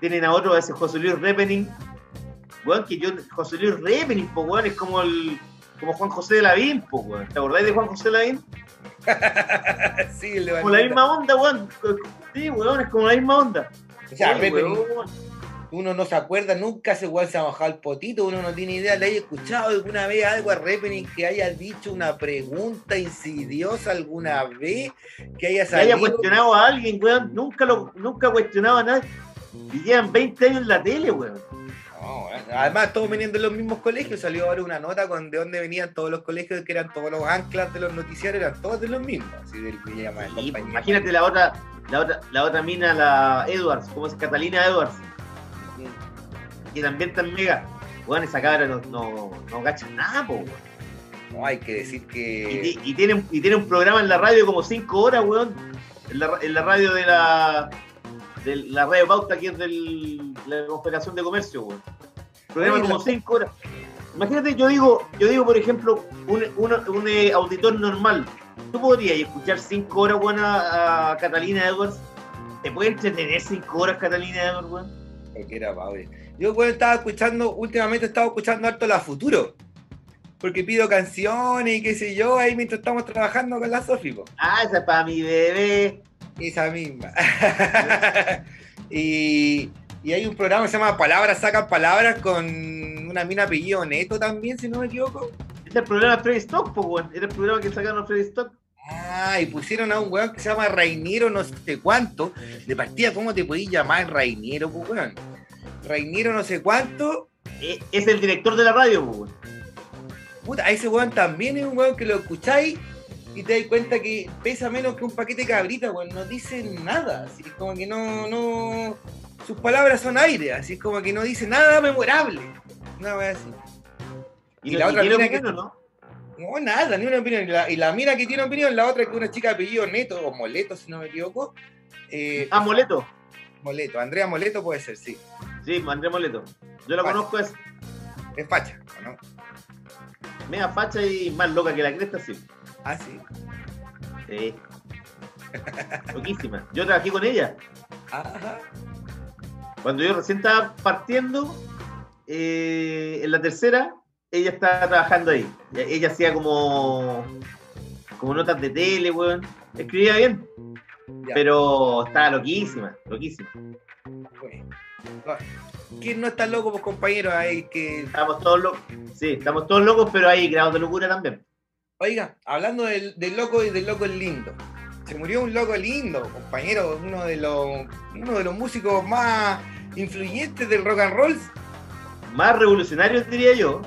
S2: Tienen a otro, a ese José Luis Repening, weón, que yo, José Luis Repening, po, weón, es como el, como Juan José de Lavín, po, weón. ¿Te acordáis de Juan José de Lavín?
S3: sí, el de
S2: Como la misma onda, weón. Sí, weón, es como la misma onda. Sí, weón.
S3: Uno no se acuerda, nunca ese weón se ha bajado el potito, uno no tiene idea, le haya escuchado alguna vez algo a Repening que haya dicho una pregunta insidiosa alguna vez, que haya
S2: que haya
S3: salido.
S2: cuestionado a alguien, weón. Nunca lo, nunca cuestionado a nadie. Y llevan 20 años en la tele, weón.
S3: No. Además, todos venían de los mismos colegios. Salió ahora una nota con de dónde venían todos los colegios, que eran todos los anclas de los noticiarios, eran todos de los mismos. Así del Villama, el
S2: Y,
S3: compañero.
S2: imagínate la otra, la otra, la otra mina, la Edwards, ¿cómo es? Catalina Edwards, que también en mega. Weón, esa cabra no, no, no cacha nada, po, weón.
S3: No, hay que decir
S2: Y,
S3: que.
S2: ti- y tiene, y tiene un programa en la radio como 5 horas, weón. En la, en la radio de la, de la radio Pauta, que es de la Confederación de Comercio, weón. Programa
S3: Oye,
S2: como
S3: la-
S2: 5 horas. Imagínate, yo digo, yo digo, por ejemplo, un, un, un, eh, auditor normal. ¿Tú podrías escuchar 5 horas, weón, a, a Catalina Edwards? ¿Te puede entretener 5 horas Catalina Edwards, weón?
S3: Porque era pobre. Yo, weón, estaba escuchando, últimamente estaba escuchando harto La Futuro. Porque pido canciones y qué sé yo, ahí mientras estamos trabajando con la Sofi.
S2: Ah, esa es para mi bebé.
S3: Esa misma. y, y hay un programa que se llama Palabras Sacan Palabras con una mina apellido Neto también, si no me equivoco.
S2: Este es el programa de Freddy Stock, weón. Era el programa que sacaron a Freddy Stock.
S3: Ah, y pusieron a un weón que se llama Rainiero no sé cuánto. De partida, ¿cómo te podías llamar Rainiero, pues weón? Rainiero no sé cuánto.
S2: Eh, Es el director de la radio, weón.
S3: Puta, ese weón también es un weón que lo escucháis y te das cuenta que pesa menos que un paquete de cabrita, weón. No dice nada. Así es como que no, no. Sus palabras son aire, así es como que no dice nada memorable. Una vez así.
S2: Y,
S3: Y la otra que-
S2: opinión, ¿o ¿no?
S3: No, nada, ni una opinión. Y la, y la mina que tiene opinión, la otra que es una chica de apellido Neto, o Moleto, si no me equivoco. Eh,
S2: Ah, Moleto.
S3: Moleto, Andrea Moleto puede ser, sí.
S2: Sí, Andrés Moleto. Yo la conozco, es
S3: Es facha, ¿o ¿no?
S2: mega facha y más loca que la cresta, sí.
S3: Ah, sí.
S2: Sí. Loquísima. Yo trabajé con ella.
S3: Ajá.
S2: Cuando yo recién estaba partiendo, eh, en la tercera, ella estaba trabajando ahí. Ella- Ella hacía como, como notas de tele, weón. Escribía bien,
S3: Ya,
S2: pero estaba loquísima, loquísima.
S3: bueno. ¿Quién no está loco, pues compañeros? Hay que.
S2: Estamos todos locos. Sí, estamos todos locos, pero hay grados de locura también.
S3: Oiga, hablando del, del loco y del loco lindo. Se murió un loco lindo, compañero, uno de los, uno de los músicos más influyentes del rock and roll.
S2: Más revolucionarios, diría yo,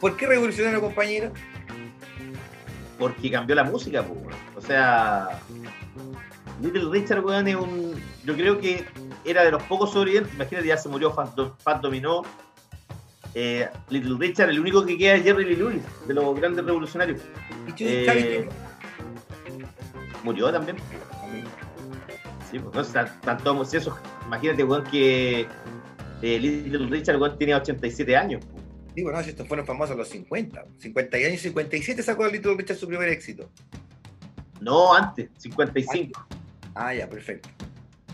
S3: ¿Por qué revolucionario, compañero?
S2: porque cambió la música, pues. O sea, Little Richard, weón, es un. Yo creo que era de los pocos sobrevivientes. Imagínate, ya se murió Fat, Do- Fat Dominó. Eh, Little Richard, el único que queda es Jerry Lee Lewis, de los grandes revolucionarios.
S3: ¿Y Chuck
S2: Eh? Murió también. Sí, pues no están, están todos si eso, Imagínate, weón, que eh, Little Richard, weón, tenía 87 años. po.
S3: Digo, no, si estos fueron famosos a los 50. 50 años y 57 sacó Little Richard su primer éxito.
S2: No, antes, 55.
S3: Ah, ya, perfecto.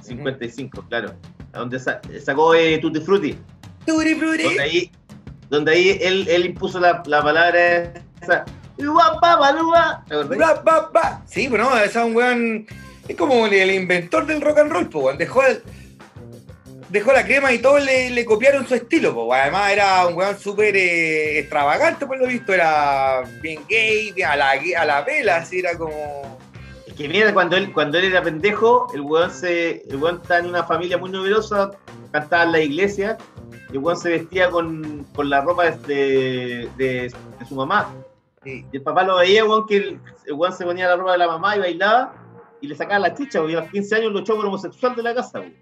S2: 55, claro. Donde sa- sacó eh, Tutti Frutti.
S3: Tutti Frutti.
S2: Donde ahí, donde ahí él, él impuso la, la palabra esa.
S3: Sí, pero no, ese es un weón. Es como el, inventor del rock and roll, pues, weón. Dejó, el- dejó la crema y todos le, le copiaron su estilo, pues. weón. Además, era un weón súper eh, extravagante, por lo visto. Era bien gay, bien a la, a la vela, así era como.
S2: Que mira, cuando él, cuando él era pendejo, el weón se. El weón estaba en una familia muy numerosa, cantaba en la iglesia, y el weón se vestía con, con la ropa de, de- de su mamá.
S3: Sí.
S2: Y el papá lo veía, weón, que el, el weón se ponía la ropa de la mamá y bailaba, y le sacaba la chicha, weón, y a los 15 años lo echó por homosexual de la casa, weón.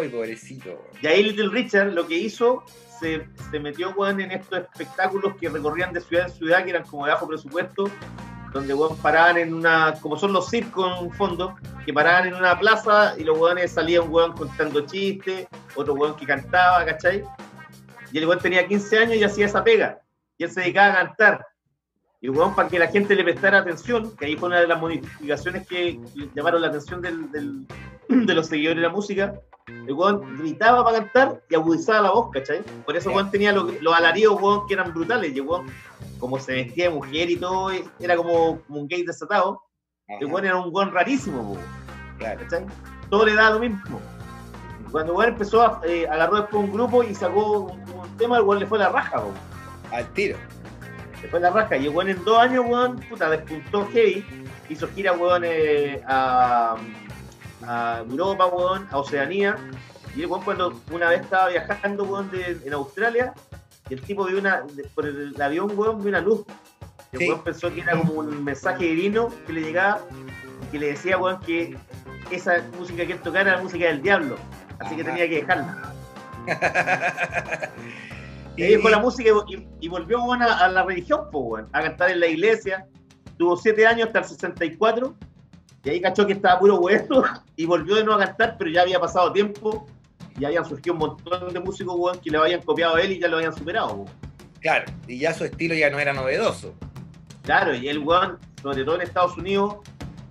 S3: ¡Ay, pobrecito! weón!
S2: Y ahí Little Richard lo que hizo, se, se metió weón, en estos espectáculos que recorrían de ciudad en ciudad, que eran como de bajo presupuesto, donde weón, paraban en una, como son los circos en un fondo, que paraban en una plaza y los weones salían weón contando chistes, otro weón que cantaba, ¿cachai? Y el weón tenía 15 años y hacía esa pega, y él se dedicaba a cantar. Y weón, para que la gente le prestara atención, que ahí fue una de las modificaciones que llamaron la atención del- del- de los seguidores de la música, el weón gritaba para cantar y agudizaba la voz, ¿cachai? Por eso weón tenía los, los alaridos, weón, que eran brutales. Y el weón, como se vestía de mujer y todo, era como, como un gay desatado. El weón era un weón rarísimo,
S3: Claro.
S2: ¿cachai? Todo le daba lo mismo. Cuando el weón empezó a eh, agarró después un grupo y sacó un, un tema, el weón le fue la raja, weón.
S3: Al tiro.
S2: Le fue la raja. Y el weón en dos años, weón, puta, despuntó heavy. Hizo gira, weón, eh, a, a Europa, weón, a Oceanía. Y el weón cuando una vez estaba viajando, weón, de- en Australia, y el tipo vio una, por el avión, weón, vio una luz. El
S3: Sí.
S2: weón pensó que era como un mensaje divino que le llegaba y que le decía, weón, que esa música que él tocara era música del diablo. Así que tenía que dejarla. Y dejó la música y, volvió weón, a, a la religión, weón, a cantar en la iglesia. Tuvo siete años hasta el 64. Y ahí cachó que estaba puro hueso y volvió de nuevo a cantar, pero ya había pasado tiempo y habían surgido un montón de músicos weón, que le habían copiado a él y ya lo habían superado. weón.
S3: Claro, y ya su estilo ya no era novedoso.
S2: Claro, y el weón, sobre todo en Estados Unidos,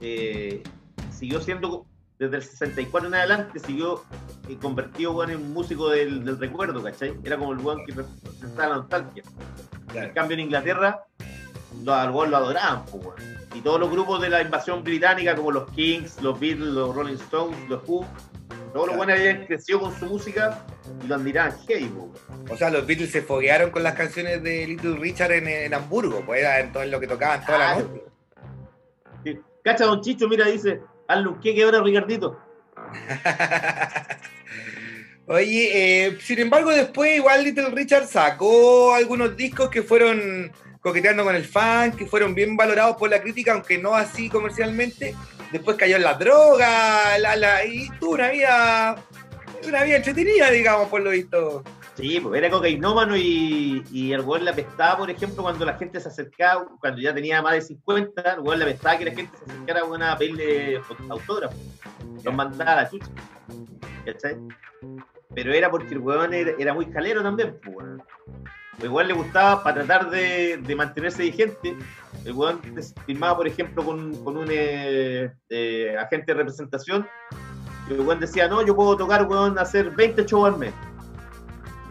S2: eh, siguió siendo, desde el 64 en adelante, siguió eh, convertido weón, en un músico del, del recuerdo, ¿cachai? Era como el weón que representaba la nostalgia.
S3: Claro.
S2: En cambio, en Inglaterra, lo, al weón lo adoraban, weón. Y todos los grupos de la invasión británica, como los Kings, los Beatles, los Rolling Stones, los Who, todos los buenos habían crecido con su música y lo admiraban heavy.
S3: O sea, los Beatles se foguearon con las canciones de Little Richard en, en Hamburgo, pues era en todo lo que tocaban toda la noche.
S2: Sí. Cacha, don Chicho, mira, dice, hazle un queque ahora, Ricardito.
S3: Oye, eh, sin embargo, después igual Little Richard sacó algunos discos que fueron coqueteando con el fan, que fueron bien valorados por la crítica, aunque no así comercialmente. Después cayó en la droga, la, la, y tuvo una vida, una vida entretenida, digamos, por lo visto.
S2: Sí, pues era cocainómano y, y el weón le apestaba, por ejemplo, cuando la gente se acercaba, cuando ya tenía más de 50, el weón le apestaba que la gente se acercara a pedirle autógrafo. Los mandaba a la chucha. ¿Cachai? Pero era porque el weón era, era muy calero también, pues. Igual le gustaba, para tratar de, de mantenerse vigente, el weón firmaba, por ejemplo, con, con un eh, eh, agente de representación, y el weón decía, no, yo puedo tocar, weón, hacer 20 shows al mes.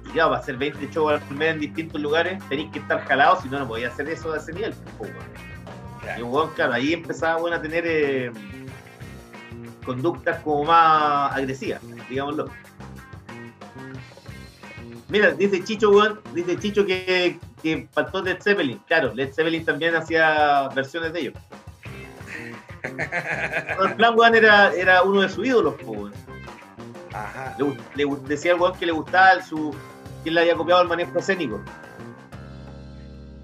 S2: Y ya, para hacer 20 shows al mes en distintos lugares, tenéis que estar jalados, si no, no podía hacer eso a ese nivel. pues, weón. Y el weón, claro, ahí empezaba weón, a tener eh, conductas como más agresivas, digámoslo. Mira, dice Chicho, weón, dice Chicho que, que faltó Led Zeppelin. Claro, Led Zeppelin también hacía versiones de ellos. Plan, weón, era, era uno de sus ídolos, weón.
S3: Ajá.
S2: Le, decía al weón que le gustaba el- su. que él le había copiado el manejo escénico.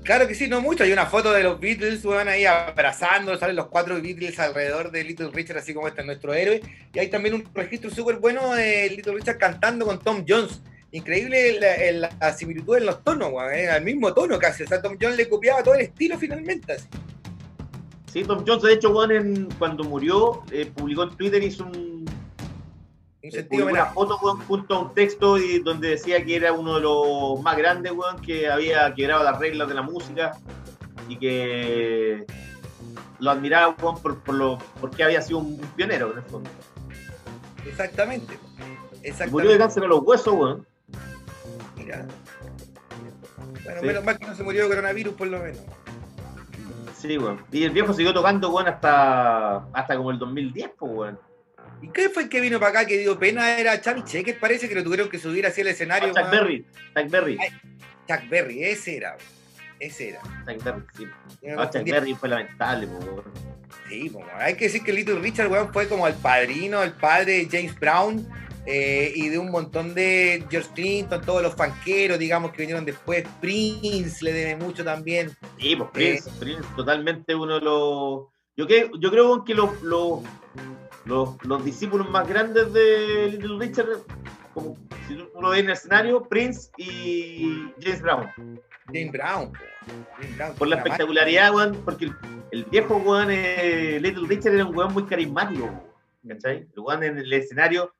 S3: Claro que sí, no mucho. Hay una foto de los Beatles, weón, ahí abrazando, salen los cuatro Beatles alrededor de Little Richard, así como este es nuestro héroe. Y hay también un registro súper bueno de Little Richard cantando con Tom Jones. Increíble la, la similitud en los tonos, weón, eh, al mismo tono casi. O sea, Tom Jones le copiaba todo el estilo finalmente. así.
S2: Sí, Tom Jones, de hecho, weón, en- cuando murió, eh, publicó en Twitter, hizo un,
S3: Un sentido
S2: una foto, weón, junto a un texto y donde decía que era uno de los más grandes, weón, que había quebrado las reglas de la música y que lo admiraba, weón, por, por lo, porque había sido un, pionero, en el fondo.
S3: Exactamente.
S2: Y
S3: Exactamente.
S2: murió de cáncer a los huesos, weón.
S3: Mira. Bueno,
S2: Sí.
S3: menos mal que no se murió de coronavirus, por lo menos.
S2: Sí, weón. Y el viejo siguió tocando, weón, hasta, hasta como el 2010, pues, weón.
S3: ¿Y qué fue el que vino para acá que dio pena? Era Chavi Checker, parece que lo tuvieron que subir hacia el escenario.
S2: Chuck Berry, Chuck Berry,
S3: Ay. Chuck Berry, ese era. Ese era.
S2: Chuck Berry, sí. No, Chuck. Berry fue lamentable, pues, weón.
S3: Sí, pues, bueno, hay que decir que Little Richard, weón, fue como el padrino, el padre de James Brown eh, y de un montón de George Clinton, todos los fanqueros, digamos, que vinieron después. Prince le debe mucho también.
S2: Sí, pues Prince, Prince, totalmente uno de los. Yo, que, yo creo que los, los, los, los discípulos más grandes de Little Richard, como si lo ves en el escenario, Prince y James Brown.
S3: James Brown. James Brown,
S2: Por la espectacularidad, weón, porque el, el viejo weón, eh, Little Richard era un weón muy carismático, ¿cachai? El weón en el escenario,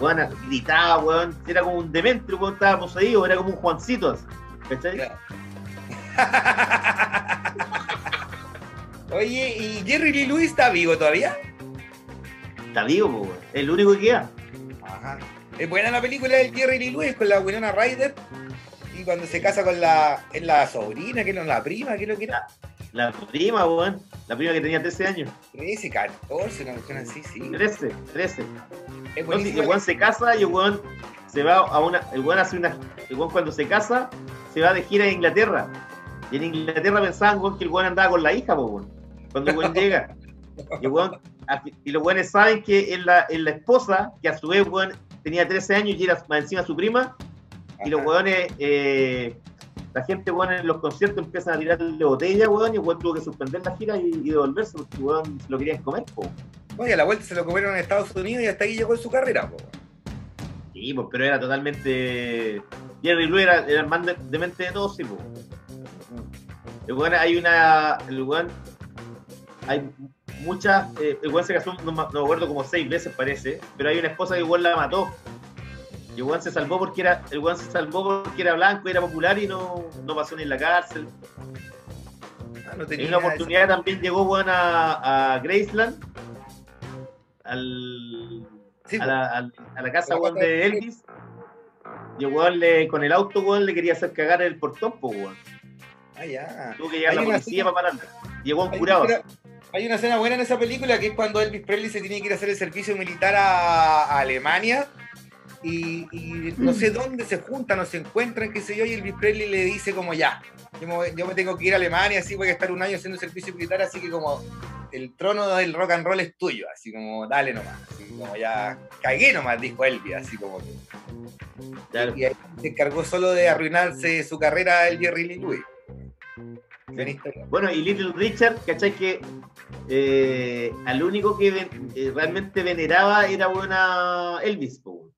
S2: weón, gritaba, weón, era como un demente, weón estaba poseído, era como un Juancito, así, ¿cachai?
S3: Claro. Oye, ¿y Jerry Lee Lewis está vivo todavía?
S2: Está vivo, weón, es el único que queda.
S3: Ajá. Es buena la película del Jerry Lee Lewis con la Winona Ryder. Y cuando se casa con la, es la sobrina, que no la prima, que lo que era.
S2: La prima, weón, la prima que tenía 13 años.
S3: 13, 14, una cuestión así, sí.
S2: 13, 13.
S3: Es
S2: No, si
S3: buenísima
S2: el weón se casa y el weón se va a una. El weón hace una. El weón cuando se casa se va de gira a Inglaterra. Y en Inglaterra pensaban weón, que el weón andaba con la hija, weón. Cuando el weón llega. Y, el weón- y los weones saben que es la, es la esposa, que a su vez weón, tenía 13 años y era más encima su prima. Y los weones. eh, la gente, weón, en los conciertos empiezan a tirarle botella, weón, y weón tuvo que suspender la gira y, y devolverse porque weón se lo querían comer,
S3: y a la vuelta se lo comieron en Estados Unidos y hasta ahí llegó en su carrera.
S2: Sí, pues, pero era totalmente. Jerry Lewis era, era el más de, demente de todos, sí, pues. El weón, hay una. El weón. Hay muchas. eh, el weón se casó, no, me- no me acuerdo, como seis veces parece. Pero hay una esposa que el weón la mató. Y el weón se salvó porque era. El weón se salvó porque era blanco, era popular y no, no pasó ni en la cárcel.
S3: Ah, no
S2: En una
S3: esa-
S2: oportunidad también llegó weón a, a Graceland. Al,
S3: Sí,
S2: a, la, a
S3: A la casa de
S2: de Elvis. Y le, con el auto, weón, le quería hacer cagar el portón, weón.
S3: Ah, ya.
S2: Tuvo que llegar la policía
S3: escena-
S2: para pararla. Llegó un curado.
S3: una, hay una escena buena en esa película que es cuando Elvis Presley se tiene que ir a hacer el servicio militar a, a Alemania y, y no sé dónde se juntan o se encuentran, qué sé yo, y Elvis Presley le dice como ya, yo me, voy- yo me tengo que ir a Alemania, así voy a estar un año haciendo servicio militar, así que como el trono del rock and roll es tuyo, así como dale nomás, así como ya cagué nomás, dijo Elvis, así como que.
S2: Claro.
S3: Y ahí se encargó solo de arruinarse su carrera el Jerry Lee Lewis.
S2: Bueno, y Little Richard, ¿cachai? Que eh, al único que ven- eh, realmente veneraba era buena Elvis, po,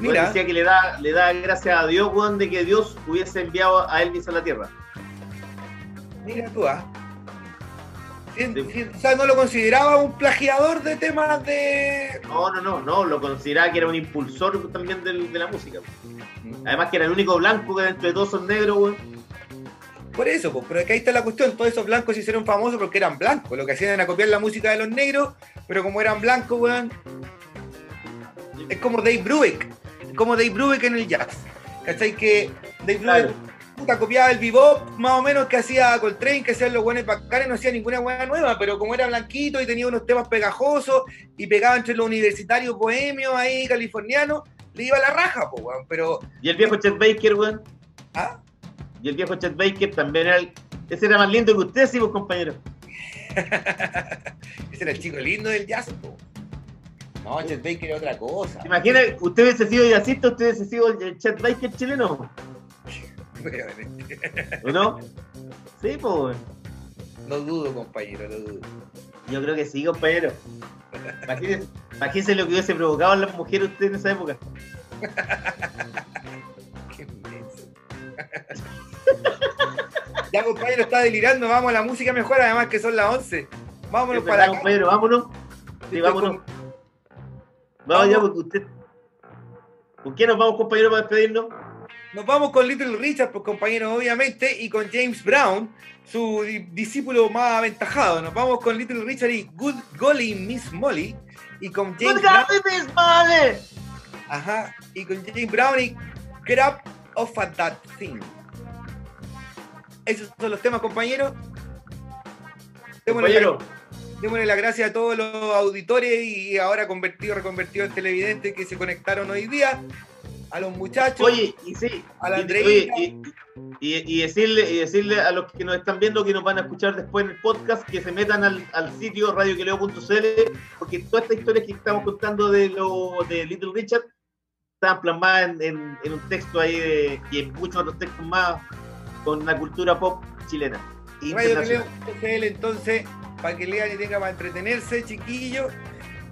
S3: Mira.
S2: decía que le da, le da gracias a Dios, weón, de que Dios hubiese enviado a Elvis a la tierra.
S3: Mira tú, ¿ah? O sea, no lo consideraba un plagiador de temas de.
S2: No, no, no, no, lo consideraba que era un impulsor también de la música. Además que era el único blanco que dentro de todos son negros, weón.
S3: Por eso, pues, pero que ahí está la cuestión. Todos esos blancos se hicieron famosos porque eran blancos. Lo que hacían era copiar la música de los negros, pero como eran blancos, weón. Es como Dave Brubeck. Como Dave Brubeck en el jazz. ¿Cachai? Que Dave Brubeck
S2: Claro.
S3: puta, copiaba el bebop, más o menos que hacía Coltrane, que hacían los buenos bacanes, no hacía ninguna buena nueva, pero como era blanquito y tenía unos temas pegajosos y pegaba entre los universitarios bohemios ahí, californianos, le iba a la raja, pues, weón. Pero,
S2: Y el viejo Chet Baker, weón.
S3: ¿ah?
S2: Y el viejo Chet Baker también era el... Ese era más lindo que usted, sí, pues, compañero.
S3: Ese era el chico lindo del jazz, po. No, Chet Baker era otra cosa.
S2: ¿Se imagina? Usted hubiese sido jazzista, usted hubiese sido el Chet Baker chileno, ¿o no? Sí, pues.
S3: No dudo, compañero, no dudo.
S2: Yo creo que sí, compañero. Imagínese, imagínese lo que hubiese provocado en las mujeres usted en esa época.
S3: Qué. Ya, compañero, está delirando. Vamos a la música mejor, además que son las 11. Vámonos
S2: Es
S3: para acá.
S2: compañero, vámonos. Sí, vámonos. Vamos ya, porque usted. ¿Con quién nos vamos, compañero, para despedirnos?
S3: Nos vamos con Little Richard, pues compañero, obviamente, y con James Brown, su di- discípulo más aventajado. Nos vamos con Little Richard y Good Golly Miss Molly, y con James Brown.
S2: Miss Molly!
S3: Ajá, y con James Brown y Grab of a That Thing. Esos son los temas, la-
S2: Compañero,
S3: Démosle las gracias a todos los auditores y ahora convertidos, reconvertidos en televidentes que se conectaron hoy día. A los muchachos.
S2: oye, y sí,
S3: A la Andreita.
S2: oye, y, y- y decirle, y decirle a los que nos están viendo que nos van a escuchar después en el podcast que se metan al, al sitio radioqueleo.cl porque todas estas historias que estamos contando de lo de Little Richard están plasmadas en, en- en un texto ahí de- y en muchos otros textos más con la cultura pop chilena.
S3: Entonces, para que lean y tenga para entretenerse, chiquillos.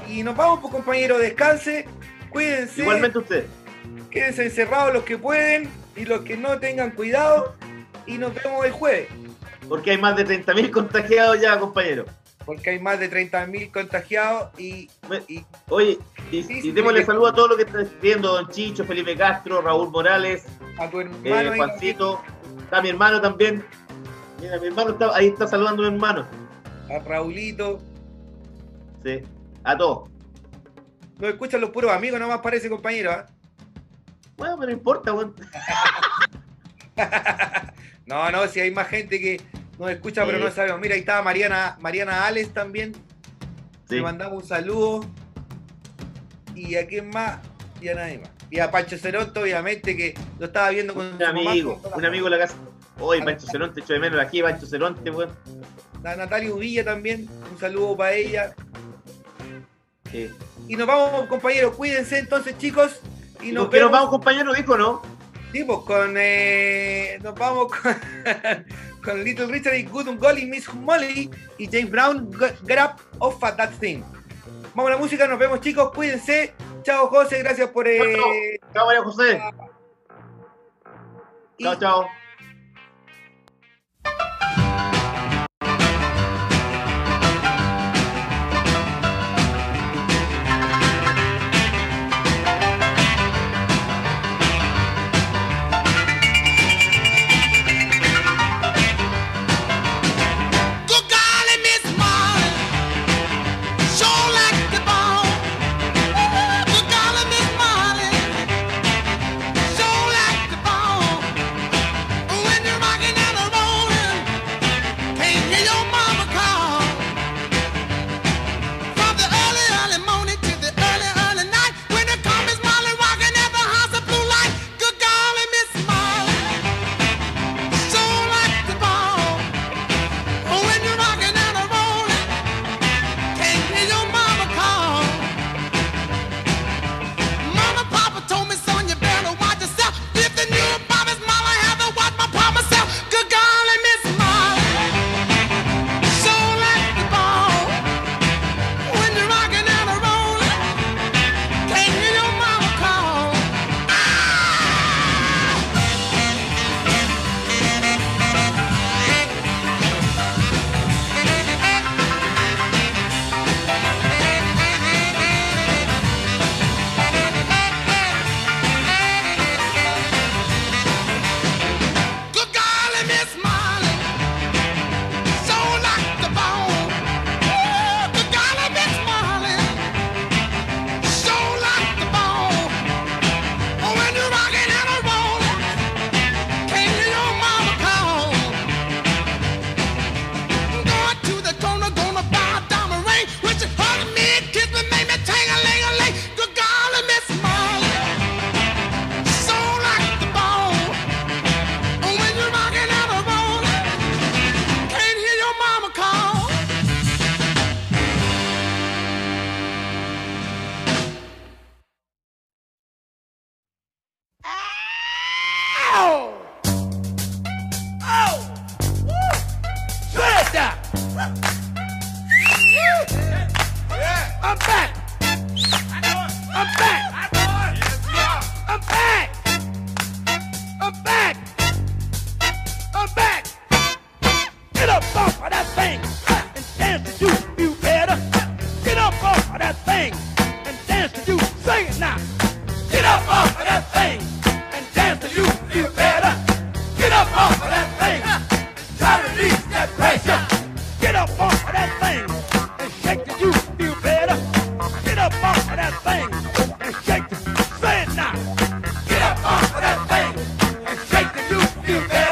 S3: Y nos vamos, pues compañeros, descanse, cuídense,
S2: Igualmente usted.
S3: quédense encerrados los que pueden y los que no tengan cuidado. Y nos vemos el jueves,
S2: Porque hay más de 30.000 contagiados ya, compañero.
S3: porque hay más de 30.000 contagiados y, y
S2: Oye, y, y démosle saludo a todos los que están viendo, Don Chicho, Felipe Castro, Raúl Morales,
S3: a tu
S2: eh,
S3: hermano ahí
S2: Juancito, está mi hermano también. Mira, mi hermano está, ahí está saludando a mi hermano.
S3: a Raulito.
S2: Sí, a todos.
S3: Nos escuchan los puros amigos, nomás parece, compañero. ¿ah?
S2: Bueno, pero no importa, weón.
S3: No, no, si hay más gente que nos escucha, pero no sabemos. Mira, ahí estaba Mariana, Mariana Alex también.
S2: Sí.
S3: Le mandamos un saludo. Y a quién más, y a nadie más. Y a Pancho Ceronto, obviamente, que lo estaba viendo con
S2: Un
S3: mamá.
S2: amigo, un amigo de la casa. Oye, Pancho Ceronte, echo de menos aquí, Pancho Ceronte, weón.
S3: A Natalia Uvilla también, un saludo para ella.
S2: Sí.
S3: Y nos vamos, compañeros, cuídense entonces, chicos. Y nos
S2: ¿Por qué nos
S3: vemos.
S2: vamos, compañero? Dijo, ¿no?
S3: Sí, pues, con. eh, nos vamos con, con Little Richard y Good and Golly, Miss Molly y James Brown, Grab of a That Thing. Vamos a la música, nos vemos, chicos. Cuídense. Chao, José. Gracias por. eh,
S2: Chao, María José.
S3: y-
S2: Chao, chao.
S9: you back.